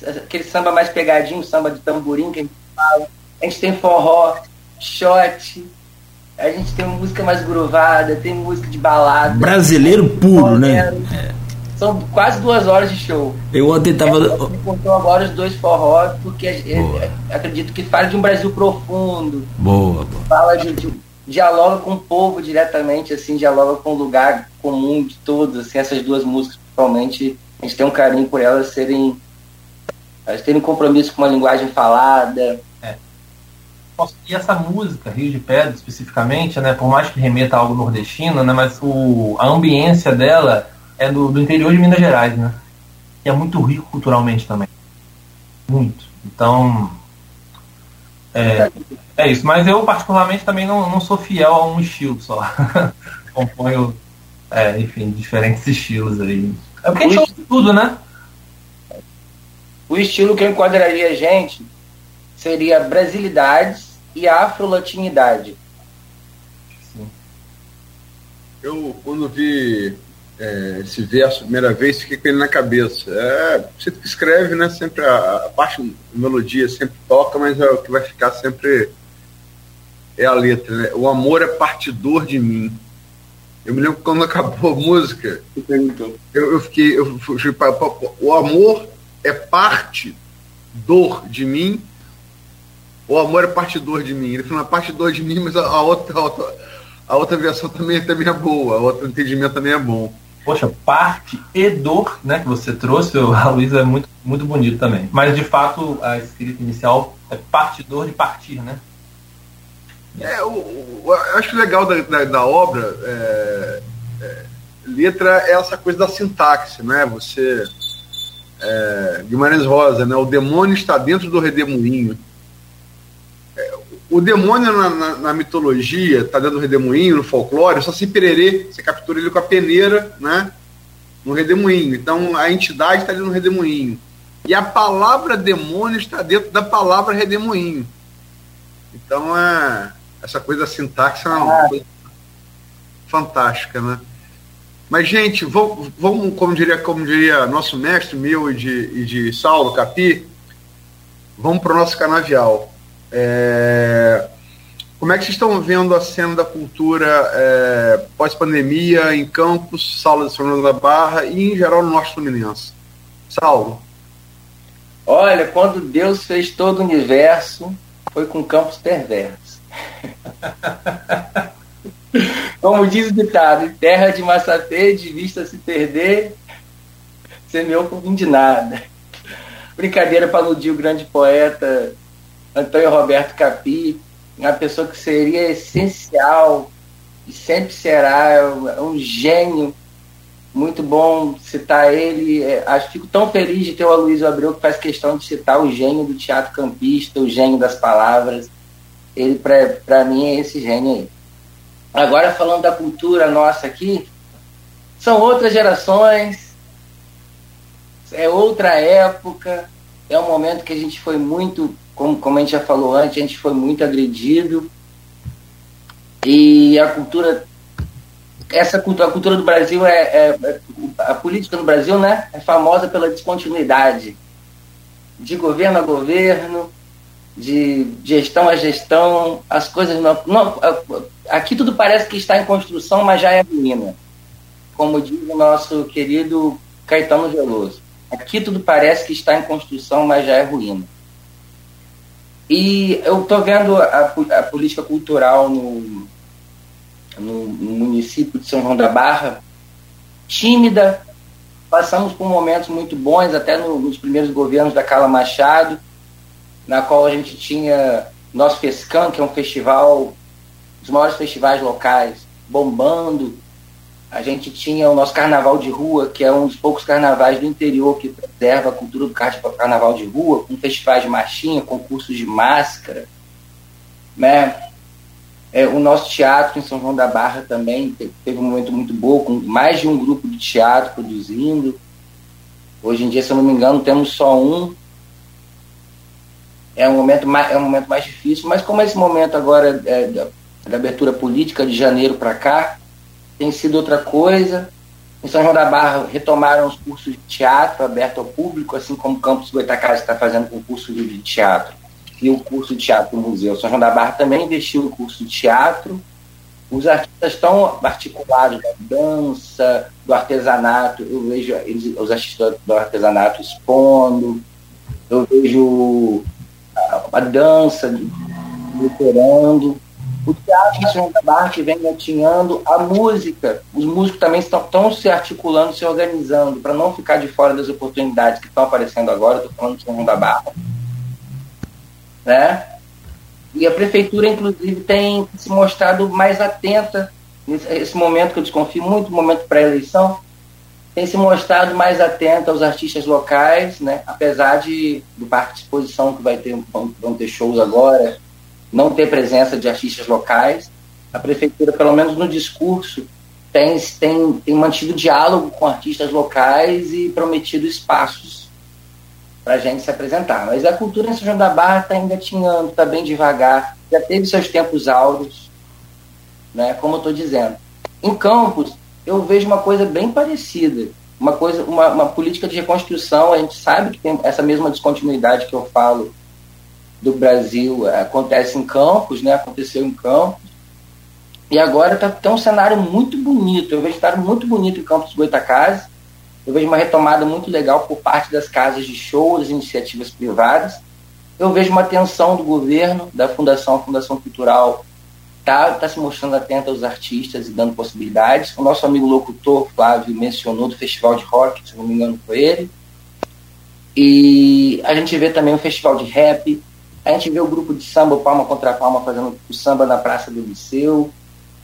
aquele samba mais pegadinho, samba de tamborim que a gente fala. A gente tem forró, shot, a gente tem música mais gruvada, tem música de balada. Brasileiro puro, né? São quase duas horas de show. Eu ontem tava. Me contou agora os dois forró, porque acredito que fala de um Brasil profundo. Boa, boa. Fala de, de, dialoga com o povo diretamente, assim, dialoga com o lugar comum de todos, assim, essas duas músicas, principalmente, a gente tem um carinho por elas serem. Elas terem compromisso com uma linguagem falada. É. E essa música, Rio de Pedra, especificamente, né, por mais que remeta a algo nordestino, né, mas o, a ambiência dela é do, do interior de Minas Gerais, né? E é muito rico culturalmente também. Muito. Então. É, é isso. Mas eu, particularmente, também não, não sou fiel a um estilo só. Componho, é, enfim, diferentes estilos aí. É porque a gente ouve tudo, né? O estilo que eu enquadraria a gente seria brasilidades e afro-latinidade. Eu, quando vi é, esse verso a primeira vez, fiquei com ele na cabeça. É, você que escreve, né? Sempre a, a parte da melodia sempre toca, mas é, o que vai ficar sempre é a letra, né? O amor é partidor de mim. Eu me lembro quando acabou a música, eu, eu fiquei, eu fui, o amor é parte dor de mim. O amor é partidor de mim. Ele falou, é partidor de mim, mas a, a outra, a outra, a outra versão também, também é boa, o outro entendimento também é bom poxa, parte e dor, né, que você trouxe, a Luísa é muito, muito bonito também. Mas de fato a escrita inicial é parte dor de partir, né? É, o, eu acho legal da, da, da obra, é, é, letra é essa coisa da sintaxe, né? Você. É, Guimarães Rosa, né? O demônio está dentro do redemoinho. É, o demônio na, na, na mitologia, está dentro do redemoinho, no folclore, só se pererê, você captura ele com a peneira, né? No redemoinho. Então a entidade está dentro do redemoinho. E a palavra demônio está dentro da palavra redemoinho. Então é essa coisa da sintaxe é uma coisa fantástica, né? Mas, gente, vamos, vamos como, diria, como diria nosso mestre, meu e de, e de Saulo Capi, vamos para o nosso canavial. É... Como é que vocês estão vendo a cena da cultura é, pós-pandemia em Campos, Saulo de São João da Barra e em geral no Norte Fluminense? Saulo. Olha, quando Deus fez todo o universo, foi com campos perversos. Como diz o ditado, terra de massafê, de vista se perder, semeou por fim de nada. Brincadeira para aludir o grande poeta Antônio Roberto Capi, uma pessoa que seria essencial e sempre será, é um gênio. Muito bom citar ele. É, acho fico tão feliz de ter o Aloysio Abreu que faz questão de citar o gênio do teatro campista, o gênio das palavras. Ele, para mim, é esse gênio aí. Agora, falando da cultura nossa aqui, são outras gerações, é outra época, é um momento que a gente foi muito como, como a gente já falou antes, a gente foi muito agredido. E a cultura, essa cultura, a cultura do Brasil é, é, é a política no Brasil, né, é famosa pela descontinuidade de governo a governo, de gestão a gestão, as coisas não, não aqui tudo parece que está em construção, mas já é ruína. Como diz o nosso querido Caetano Veloso. Aqui tudo parece que está em construção, mas já é ruína. E eu estou vendo a, a, política cultural no, no, no, município de São João da Barra tímida. Passamos por momentos muito bons, até no, nos primeiros governos da Carla Machado, na qual a gente tinha nosso FESCAM, que é um festival, dos maiores festivais locais, bombando, a gente tinha o nosso carnaval de rua, que é um dos poucos carnavais do interior que preserva a cultura do carnaval de rua, com festivais de marchinha, concursos de máscara. Né? É, o nosso teatro em São João da Barra também teve um momento muito bom, com mais de um grupo de teatro produzindo. Hoje em dia, se eu não me engano, temos só um. É um momento mais, é um momento mais difícil, mas como esse momento agora é da, da abertura política de janeiro para cá, tem sido outra coisa. Em São João da Barra retomaram os cursos de teatro aberto ao público, assim como o Campus Goitacazes está fazendo com o curso de teatro e o curso de teatro do museu. São João da Barra também investiu no curso de teatro. Os artistas estão articulados da dança, do artesanato. Eu vejo eles, os artistas do artesanato expondo. Eu vejo a, dança luterando. O teatro de São da que vem gatinhando, a música. Os músicos também estão, estão se articulando, se organizando, para não ficar de fora das oportunidades que estão aparecendo agora. Estou falando de São da Barra né? E a prefeitura, inclusive, tem se mostrado mais atenta nesse momento que eu desconfio muito, momento pré-eleição, tem se mostrado mais atenta aos artistas locais, né? Apesar de do parque de exposição que vai ter vão, ter shows agora, não ter presença de artistas locais, a prefeitura, pelo menos no discurso, tem, tem, tem mantido diálogo com artistas locais e prometido espaços para a gente se apresentar. Mas a cultura em São João da Barra está engatinhando, está bem devagar, já teve seus tempos áureos, né, como eu estou dizendo. Em Campos, eu vejo uma coisa bem parecida, uma coisa, uma, uma política de reconstrução. A gente sabe que tem essa mesma descontinuidade que eu falo do Brasil é, acontece em Campos, né? Aconteceu em Campos. E agora tá um cenário muito bonito. Eu vejo um cenário muito bonito em Campos Goitacazes eu vejo uma retomada muito legal por parte das casas de show, das iniciativas privadas. Eu vejo uma atenção do governo, da Fundação, Fundação Cultural está tá se mostrando atenta aos artistas e dando possibilidades. O nosso amigo locutor, Flávio, mencionou do Festival de Rock, se não me engano foi ele. E a gente vê também o Festival de Rap, a gente vê o grupo de samba, Palma contra Palma, fazendo o samba na Praça do Liceu.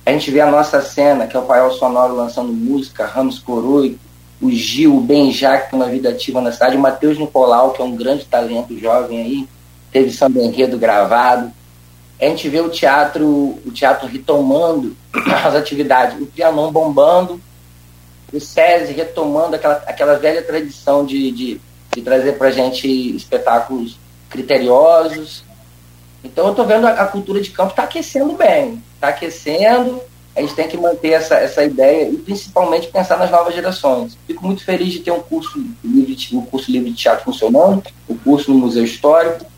A gente vê a nossa cena, que é o Paiol Sonoro lançando música, Ramos Coroi, o Gil, o Benjá, que tem uma vida ativa na cidade, o Matheus Nicolau, que é um grande talento jovem aí, teve samba enredo gravado. A gente vê o teatro, o teatro retomando as atividades, o Trianon bombando, o SESI retomando aquela, aquela velha tradição de, de, de trazer para a gente espetáculos criteriosos. Então eu estou vendo a, a, cultura de campo está aquecendo bem, está aquecendo, a gente tem que manter essa, essa ideia e principalmente pensar nas novas gerações. Fico muito feliz de ter um curso livre, um curso livre de teatro funcionando, o um curso no Museu Histórico,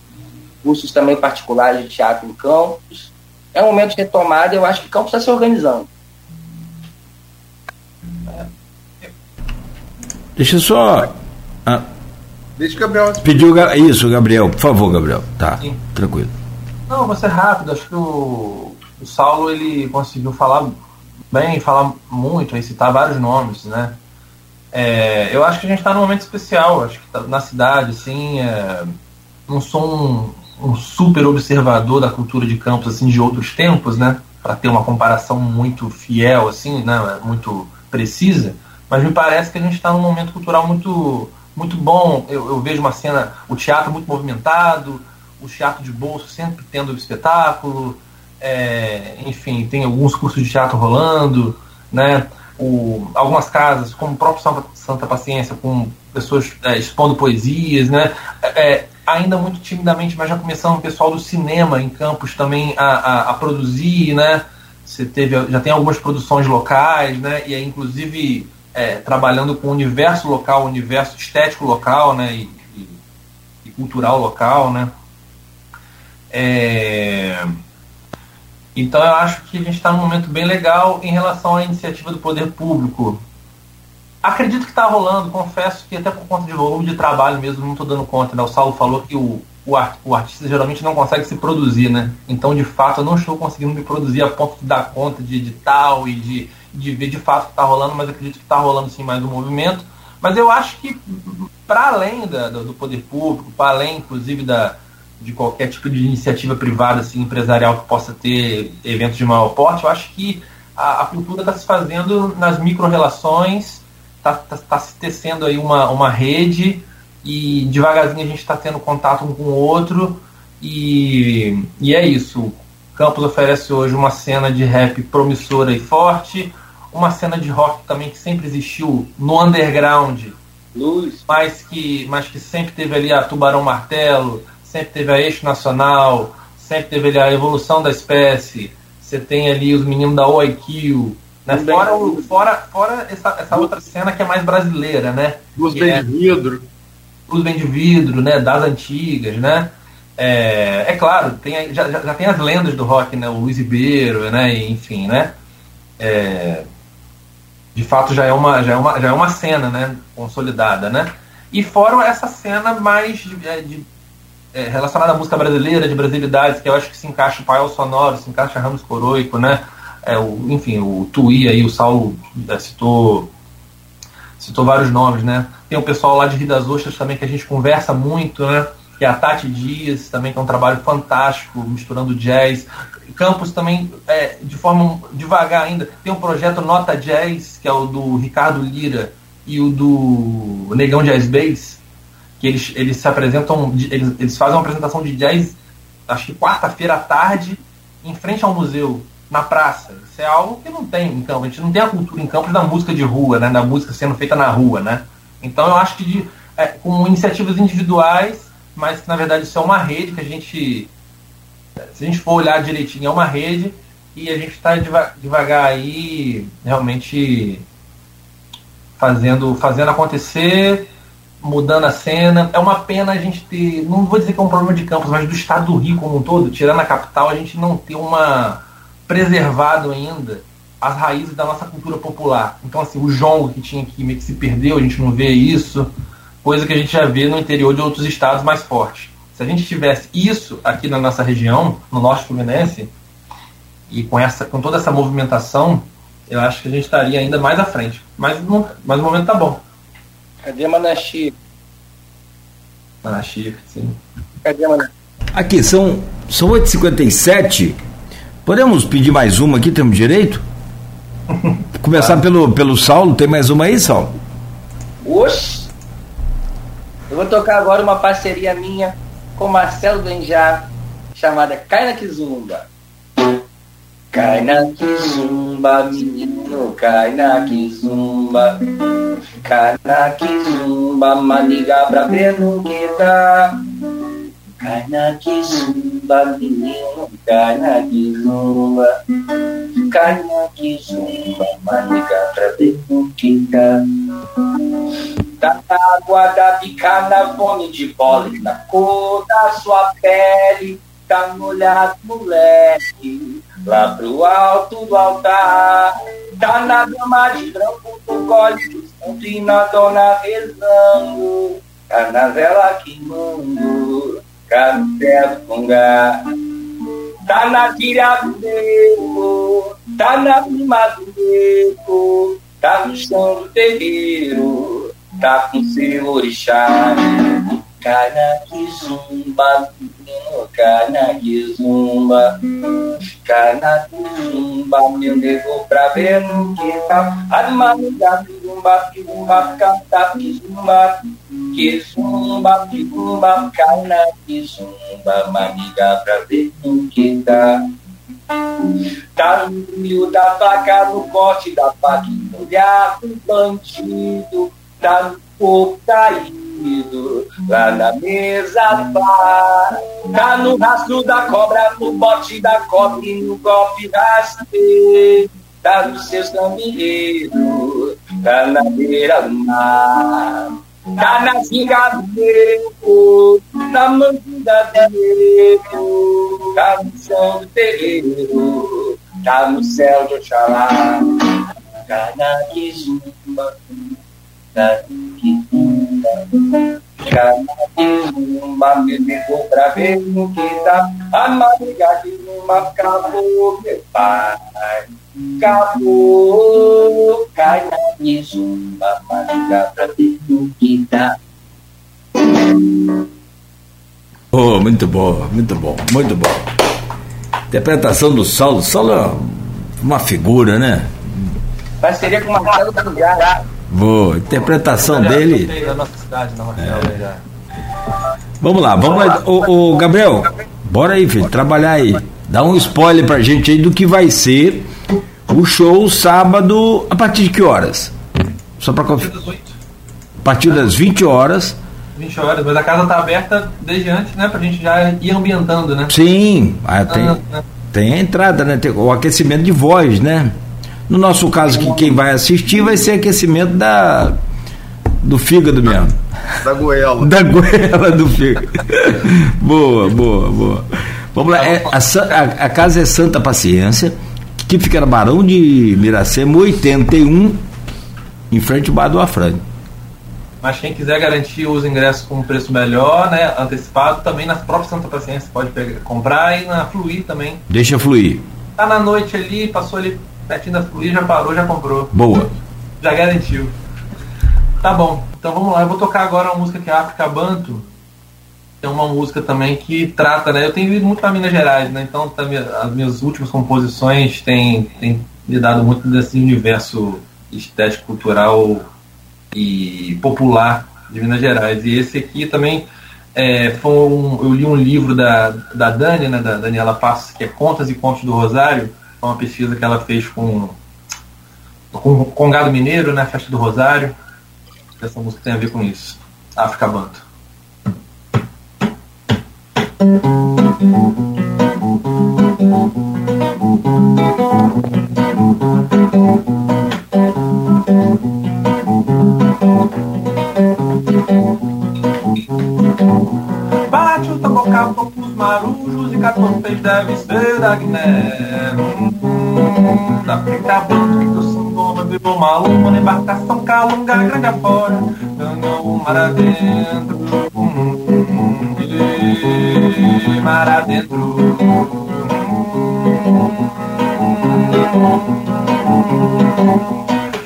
cursos também particulares de teatro em campos. É um momento de retomada, eu acho que o campus está se organizando. Deixa eu só. Ah, Deixa o Gabriel. Pediu isso, Gabriel. Por favor, Gabriel. Tá, Sim. tranquilo. Não, vou ser rápido. Acho que o o Saulo ele conseguiu falar bem, falar muito, aí citar vários nomes, né? É, eu acho que a gente está num momento especial, acho que tá na cidade, assim, é, não sou um, super observador da cultura de campos assim de outros tempos, né? Para ter uma comparação muito fiel, assim, né? Muito precisa, mas me parece que a gente está num momento cultural muito muito bom. Eu, eu, vejo uma cena, o teatro muito movimentado, o teatro de bolso sempre tendo espetáculo, é, enfim, tem alguns cursos de teatro rolando, né? O, algumas casas, como o próprio Santa, Paciência, com pessoas é, expondo poesias, né? É, ainda muito timidamente, mas já começando o pessoal do cinema em campos também a, a, a, produzir, né? Você teve, já tem algumas produções locais, né? E aí, inclusive, é, trabalhando com o universo local, o universo estético local, né? E, e, e cultural local, né? É, então eu acho que a gente está num momento bem legal em relação à iniciativa do poder público. Acredito que está rolando, confesso que até por conta de volume de trabalho mesmo, não estou dando conta. Né? O Saulo falou que o, o, art, o, artista geralmente não consegue se produzir, né? Então, de fato, eu não estou conseguindo me produzir a ponto de dar conta de edital e de, de ver de fato o que está rolando, mas acredito que está rolando sim mais um movimento. Mas eu acho que, para além da, do, do poder público, para além, inclusive, da, de qualquer tipo de iniciativa privada, assim, empresarial que possa ter eventos de maior porte, eu acho que a, a cultura está se fazendo nas micro-relações, está tá, tá se tecendo aí uma, uma rede e devagarzinho a gente está tendo contato um com o outro e, e é isso. O Campos oferece hoje uma cena de rap promissora e forte, uma cena de rock também que sempre existiu no underground, Luz. mas que, mas que sempre teve ali a Tubarão Martelo, sempre teve a eixo nacional, sempre teve ali a evolução da espécie. Você tem ali os meninos da OIQ, Né? Fora, o, fora, fora essa, essa outra cena que é mais brasileira, né? Os bem é, de vidro. Os bem de vidro, né? Das antigas, né? É, é claro, tem, já, já tem as lendas do rock, né? O Luiz Ribeiro, né? enfim, né? É, de fato já é uma já é uma já é uma cena, né? Consolidada, né? E fora essa cena mais de, é, de é, relacionada à música brasileira, de brasilidades, que eu acho que se encaixa o Paiol Sonoro, se encaixa Ramos Coroico, né? É, o, enfim, o Tui aí, o Saulo é, citou, citou vários nomes, né? Tem o pessoal lá de Rio das Ostras também que a gente conversa muito, né? Que é a Tati Dias, também que é um trabalho fantástico, misturando jazz. Campos também, é, de forma devagar ainda, tem um projeto Nota Jazz, que é o do Ricardo Lira e o do Negão Jazz Bass, que eles, eles se apresentam, eles, eles fazem uma apresentação de jazz, acho que quarta-feira à tarde, em frente ao museu na praça. Isso é algo que não tem em Campos. A gente não tem a cultura em Campos da música de rua, né? Da música sendo feita na rua, né? Então eu acho que de, é, com iniciativas individuais, mas que na verdade isso é uma rede que a gente, se a gente for olhar direitinho, é uma rede e a gente está devagar aí realmente fazendo, fazendo acontecer, mudando a cena. É uma pena a gente ter, não vou dizer que é um problema de Campos, mas do estado do Rio como um todo, tirando a capital, a gente não ter uma preservado ainda as raízes da nossa cultura popular. Então, assim, o jongo que tinha aqui meio que se perdeu, a gente não vê isso, coisa que a gente já vê no interior de outros estados mais fortes. Se a gente tivesse isso aqui na nossa região, no norte fluminense, e com, essa, com toda essa movimentação, eu acho que a gente estaria ainda mais à frente. Mas, não, mas o momento tá bom. Cadê Manaxi? Manaxi, sim. Cadê Manaxi? Aqui, são, são 8h57. Podemos pedir mais uma aqui, temos direito? Começar pelo, pelo Saulo, tem mais uma aí, Saulo? Oxe! Eu vou tocar agora uma parceria minha com Marcelo Benjá, chamada Cai na Kizumba. Cai na Kizumba, menino, cai na Kizumba. Cai na Kizumba, maniga pra ver no que dá. Cai na kizumba, menino, cai na kizumba. Cai na kizumba, manica pra ver o que dá. Tá na água da bica, na fome de bola, na cor da sua pele. Tá molhado, moleque, lá pro alto do altar. Tá na dama de branco, do gole, e na dona rezando. Tá na vela queimando café fungar. Tá na tira do beco, tá na prima do beco, tá no chão do terreiro, tá com seu orixá. Cana que zumba, menino, cana que zumba, cana que zumba, meu nego pra ver no que tá. Armando da zumba, zumba, canta zumba, que zumba, que zumba, cana que zumba, maniga pra ver no que tá. Tá no brilho da faca, no corte da faca, no bandido, tá no corpo caído lá na mesa bar. Tá no rastro da cobra, no bote da cobra e no golpe rasteiro. Tá no seu sambinheiro, tá na beira do mar. Tá na zinga do beco, na mandida do beco, tá no chão do terreiro, tá no céu de Oxalá. Cana que me pegou pra ver no tá A uma acabou, meu pai Acabou Cai na pra ver no tá Oh, muito bom, muito bom, muito bom. Interpretação do Saulo. Saulo é uma figura, né? Parceria com o Marcelo Bugar. Boa, interpretação dele. É. Vamos lá, vamos lá. Ô, ô, Gabriel, bora aí, filho, trabalhar aí. Dá um spoiler pra gente aí do que vai ser o show sábado, a partir de que horas? Só pra conferir. A partir das 20 horas. 20 horas, mas a casa tá aberta desde antes, né? Pra gente já ir ambientando, né? Sim, ah, tem, ah, tem a entrada, né? Tem o aquecimento de voz, né? No nosso caso, que quem vai assistir vai ser aquecimento da, do fígado mesmo. Da goela. Da goela do fígado. boa, boa, boa. Vamos lá, é, a, a, a, casa é Santa Paciência, que fica na Barão de Miracema, 81, em frente ao Bar do Afrânio. Mas quem quiser garantir os ingressos com um preço melhor, né, antecipado, também na própria Santa Paciência pode pegar, comprar e na Fluir também. Deixa fluir. Tá na noite ali, passou ali pertinho da Fluir, já parou, já comprou. Boa. Já garantiu. Tá bom, então vamos lá. Eu vou tocar agora uma música que é África Banto. É uma música também que trata, né? Eu tenho vivido muito para Minas Gerais, né? Então também, as minhas últimas composições têm, têm lidado muito desse universo estético, cultural e popular de Minas Gerais. E esse aqui também é, foi um, eu li um livro da, da Dani, né, da Daniela Passos, que é Contas e Contos do Rosário. Foi uma pesquisa que ela fez com, com, com gado mineiro, né, Festa do Rosário. Essa música tem a ver com isso. África Banto. Bate o com os marujos e catopês deve ser da Guiné. Da África Banto que do Sangoma uma luma na embarcação calunga grande afora. Ganhou o mar adentro. Mar adentro.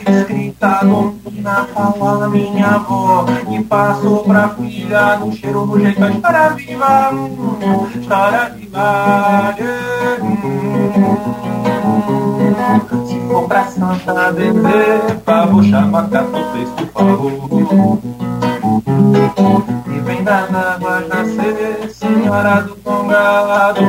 Escrita domina, fala minha avó E passou pra filha no cheiro, no jeito A história viva, história viva Se for pra Santa beber Favor, chama Catopês, por favor E vem das águas nascer Senhora do Congado.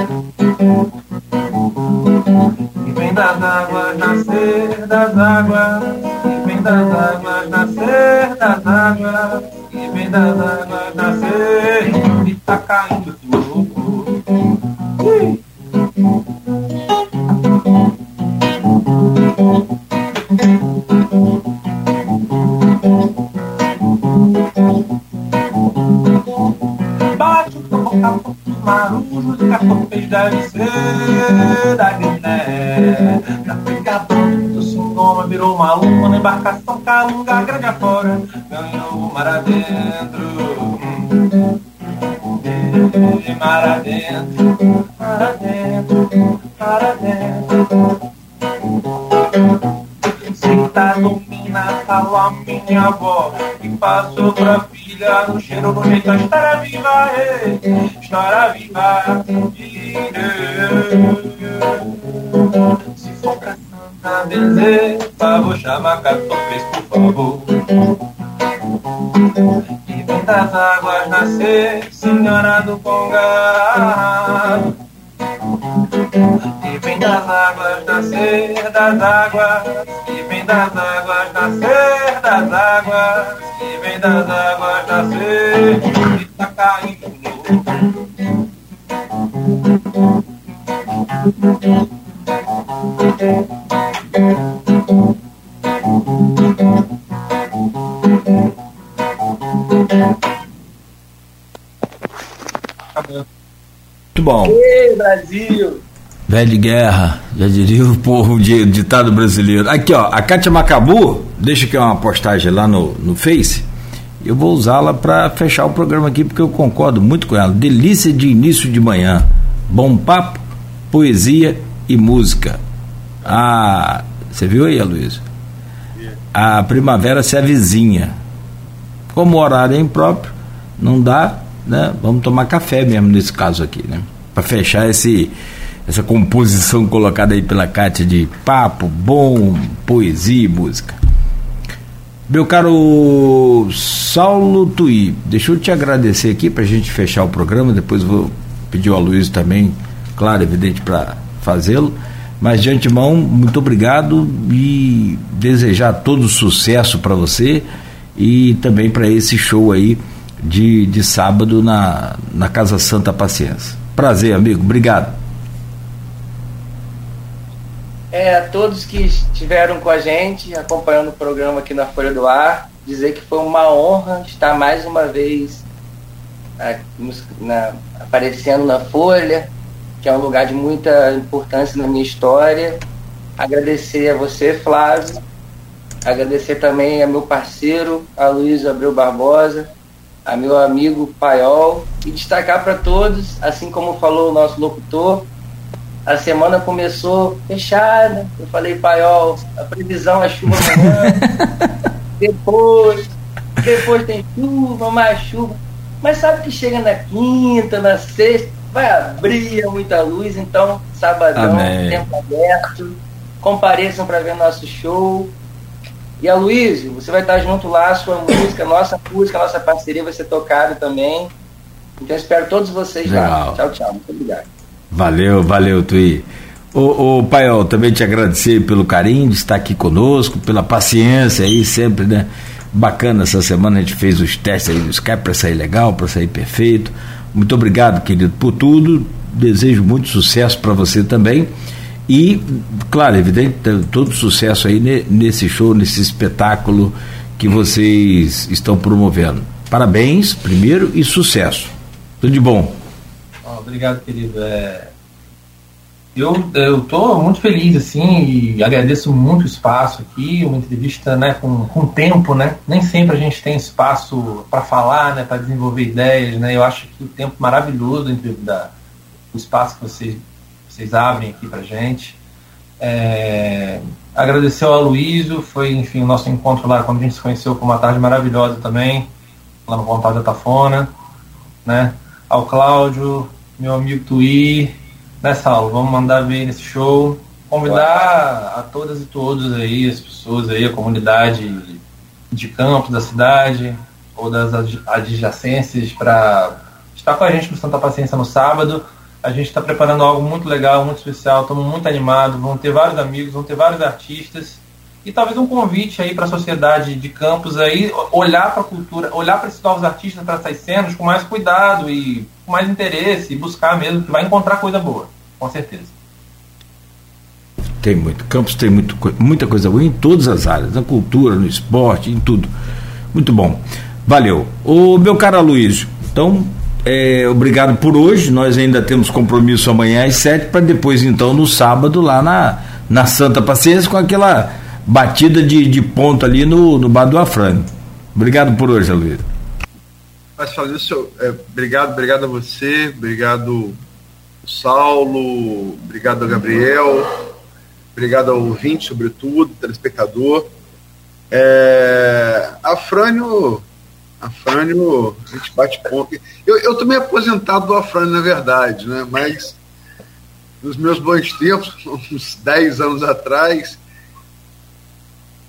Vem das águas nascer das águas, e vem das águas nascer das águas, o mar adentro. E mar adentro, mar adentro, mar adentro. Senta domina, fala minha avó E passou pra filha no cheiro, no jeito A história viva, é, história viva Se for pra Santa Benzer Favor, chama Catopês, nascer Senhora do Congado e vem das águas nascer das águas, e vem das águas Velho de guerra, já diria o povo de ditado brasileiro. Aqui, ó, a Kátia Macabu, deixa aqui uma postagem lá no, no Face. Eu vou usá-la para fechar o programa aqui, porque eu concordo muito com ela. Delícia de início de manhã. Bom papo, poesia e música. Ah, você viu aí, Luiz? A primavera se avizinha. Como o horário é impróprio, não dá, né? Vamos tomar café mesmo nesse caso aqui, né? Para fechar esse essa composição colocada aí pela Cátia de papo, bom, poesia e música. Meu caro Saulo Tui, deixa eu te agradecer aqui para a gente fechar o programa, depois vou pedir ao Luiz também, claro, evidente, para fazê-lo. Mas de antemão, muito obrigado e desejar todo sucesso para você e também para esse show aí de, de sábado na, na Casa Santa Paciência. Prazer, amigo. Obrigado. É, a todos que estiveram com a gente, acompanhando o programa aqui na Folha do Ar, dizer que foi uma honra estar mais uma vez na, aparecendo na Folha, que é um lugar de muita importância na minha história. Agradecer a você, Flávio. Agradecer também a meu parceiro, a Luiz Abreu Barbosa, a meu amigo Paiol. E destacar para todos, assim como falou o nosso locutor, a semana começou fechada. Eu falei, Paiol, a previsão é chuva amanhã. depois, depois tem chuva, mais chuva. Mas sabe que chega na quinta, na sexta, vai abrir muita luz, então, sabadão, Amém. tempo aberto. Compareçam para ver nosso show. E a Luiz, você vai estar junto lá, sua música, nossa música, nossa parceria vai ser tocada também. Então espero todos vocês Legal. lá. Tchau, tchau. Muito obrigado. Valeu, valeu, Tui. Ô, ô Paiol, também te agradecer pelo carinho de estar aqui conosco, pela paciência aí sempre, né? Bacana essa semana a gente fez os testes aí do Skype para sair legal, para sair perfeito. Muito obrigado, querido, por tudo. Desejo muito sucesso para você também. E, claro, evidente, todo sucesso aí nesse show, nesse espetáculo que vocês estão promovendo. Parabéns, primeiro, e sucesso. Tudo de bom. Obrigado, querido. É, eu eu tô muito feliz assim e agradeço muito o espaço aqui, uma entrevista né com, com tempo, né? Nem sempre a gente tem espaço para falar, né, para desenvolver ideias, né? Eu acho que o tempo maravilhoso da o espaço que vocês vocês abrem aqui para gente. É, agradecer ao Aloysio, foi enfim o nosso encontro lá quando a gente se conheceu, foi uma tarde maravilhosa também, lá no Pontal da Tafona, né? Ao Cláudio, meu amigo Tui, né, Saulo? Vamos mandar ver nesse show. Convidar a todas e todos aí, as pessoas aí, a comunidade de campos da cidade ou das adjacências para estar com a gente no Santa Paciência no sábado. A gente está preparando algo muito legal, muito especial, estamos muito animados, vão ter vários amigos, vão ter vários artistas e talvez um convite aí para a sociedade de campos aí olhar para a cultura, olhar para esses novos artistas, para essas cenas com mais cuidado e com mais interesse e buscar mesmo que vai encontrar coisa boa, com certeza. Tem muito. Campos tem muito, muita coisa boa em todas as áreas, na cultura, no esporte, em tudo. Muito bom. Valeu. O meu caro Luiz, então, é, obrigado por hoje. Nós ainda temos compromisso amanhã às sete, para depois, então, no sábado, lá na, na Santa Paciência, com aquela batida de, de ponto ali no, no bar do Afrânio. Obrigado por hoje, Luiz. Mas isso, é, obrigado, obrigado a você, obrigado Saulo, obrigado Gabriel, obrigado ao ouvinte, sobretudo, telespectador. É, Afrânio, Afrânio, a gente bate ponto. Eu, eu meio aposentado do Afrânio, na verdade, né? Mas nos meus bons tempos, uns 10 anos atrás,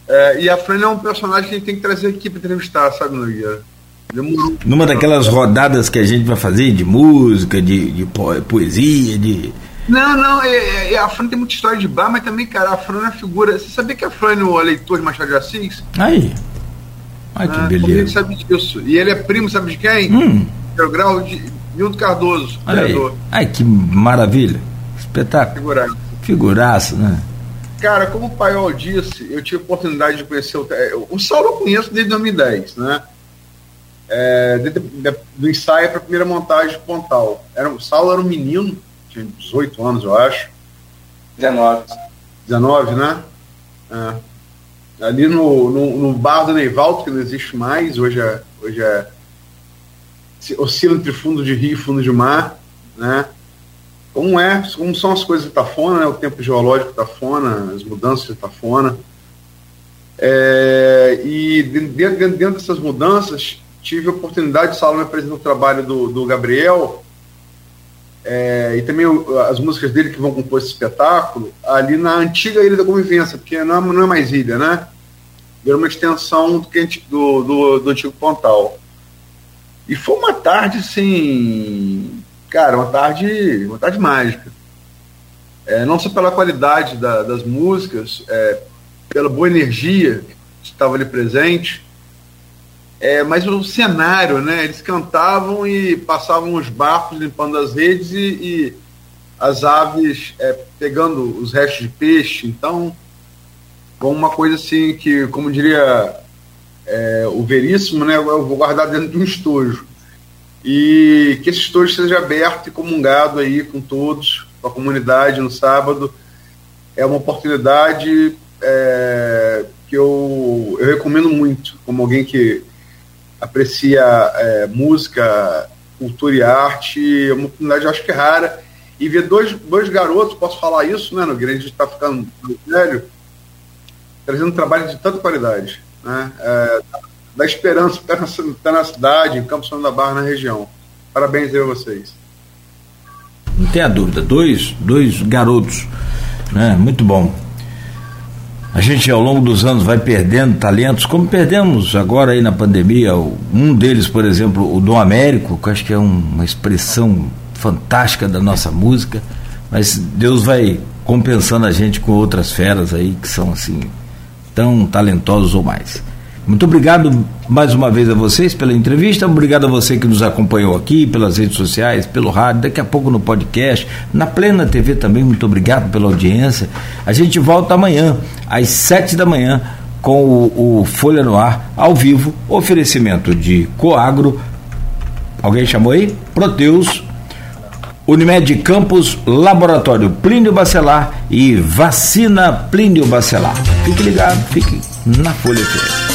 é, e a Fran é um personagem que a gente tem que trazer aqui para entrevistar, sabe, Nogueira? Demorou. Numa daquelas rodadas que a gente vai fazer de música, de, de poesia, de. Não, não, é, é, a Fran tem muita história de bar, mas também, cara, a Fran é figura. Você sabia que a Fran é o eleitor de Machado de Assis? Aí. Ai, que ah, beleza. Ele sabe disso. E ele é primo, sabe de quem? Hum. É o grau de Milton Cardoso, Olha vereador. Aí. Ai, que maravilha. Espetáculo. Figuraço. Figuraço, né? Cara, como o Paiol disse, eu tive a oportunidade de conhecer o. O Saulo eu conheço desde 2010, né? É, desde, do ensaio para a primeira montagem de Pontal. Era, o Saulo era um menino, tinha 18 anos, eu acho. 19. 19, né? É. Ali no, no, no, bar do Neivaldo, que não existe mais, hoje é, hoje é oscila entre fundo de rio e fundo de mar, né? Como é, como são as coisas de Tafona, né, o tempo geológico de Tafona, as mudanças de Tafona. É, e dentro, dentro, dessas mudanças, tive a oportunidade, de me apresentar o trabalho do, do Gabriel, é, e também as músicas dele que vão compor esse espetáculo, ali na antiga Ilha da Convivência, porque não é, não é mais ilha, né? Virou uma extensão do, do, do, do antigo Pontal. E foi uma tarde, assim, cara, uma tarde, uma tarde mágica. É, não só pela qualidade da, das músicas, é, pela boa energia que estava ali presente, é, mas o cenário, né? Eles cantavam e passavam os barcos limpando as redes e, e as aves é, pegando os restos de peixe. Então, uma coisa assim que, como diria é, o Veríssimo, né, eu vou guardar dentro de um estojo. E que esse estojo seja aberto e comungado aí com todos, com a comunidade no sábado. É uma oportunidade é, que eu, eu recomendo muito, como alguém que aprecia é, música, cultura e arte, é uma oportunidade, acho que rara. E ver dois, dois garotos, posso falar isso, né, no gente está ficando velho, trazendo trabalho de tanta qualidade. Né? É, dá esperança para tá na cidade, em Campos da Barra, na região. Parabéns a vocês. Não tenha dúvida, dois, dois garotos, né? Muito bom. A gente ao longo dos anos vai perdendo talentos, como perdemos agora aí na pandemia. Um deles, por exemplo, o Dom Américo, que acho que é uma expressão fantástica da nossa música, mas Deus vai compensando a gente com outras feras aí que são assim tão talentosos ou mais. Muito obrigado mais uma vez a vocês pela entrevista, obrigado a você que nos acompanhou aqui pelas redes sociais, pelo rádio, daqui a pouco no podcast, na Plena TV também, muito obrigado pela audiência. A gente volta amanhã, às sete da manhã, com o, o Folha no Ar, ao vivo, oferecimento de Coagro, alguém chamou aí? Proteus, Unimed Campos, Laboratório Plínio Bacelar e Vacina Plínio Bacelar. Fique ligado, fique na Folha TV.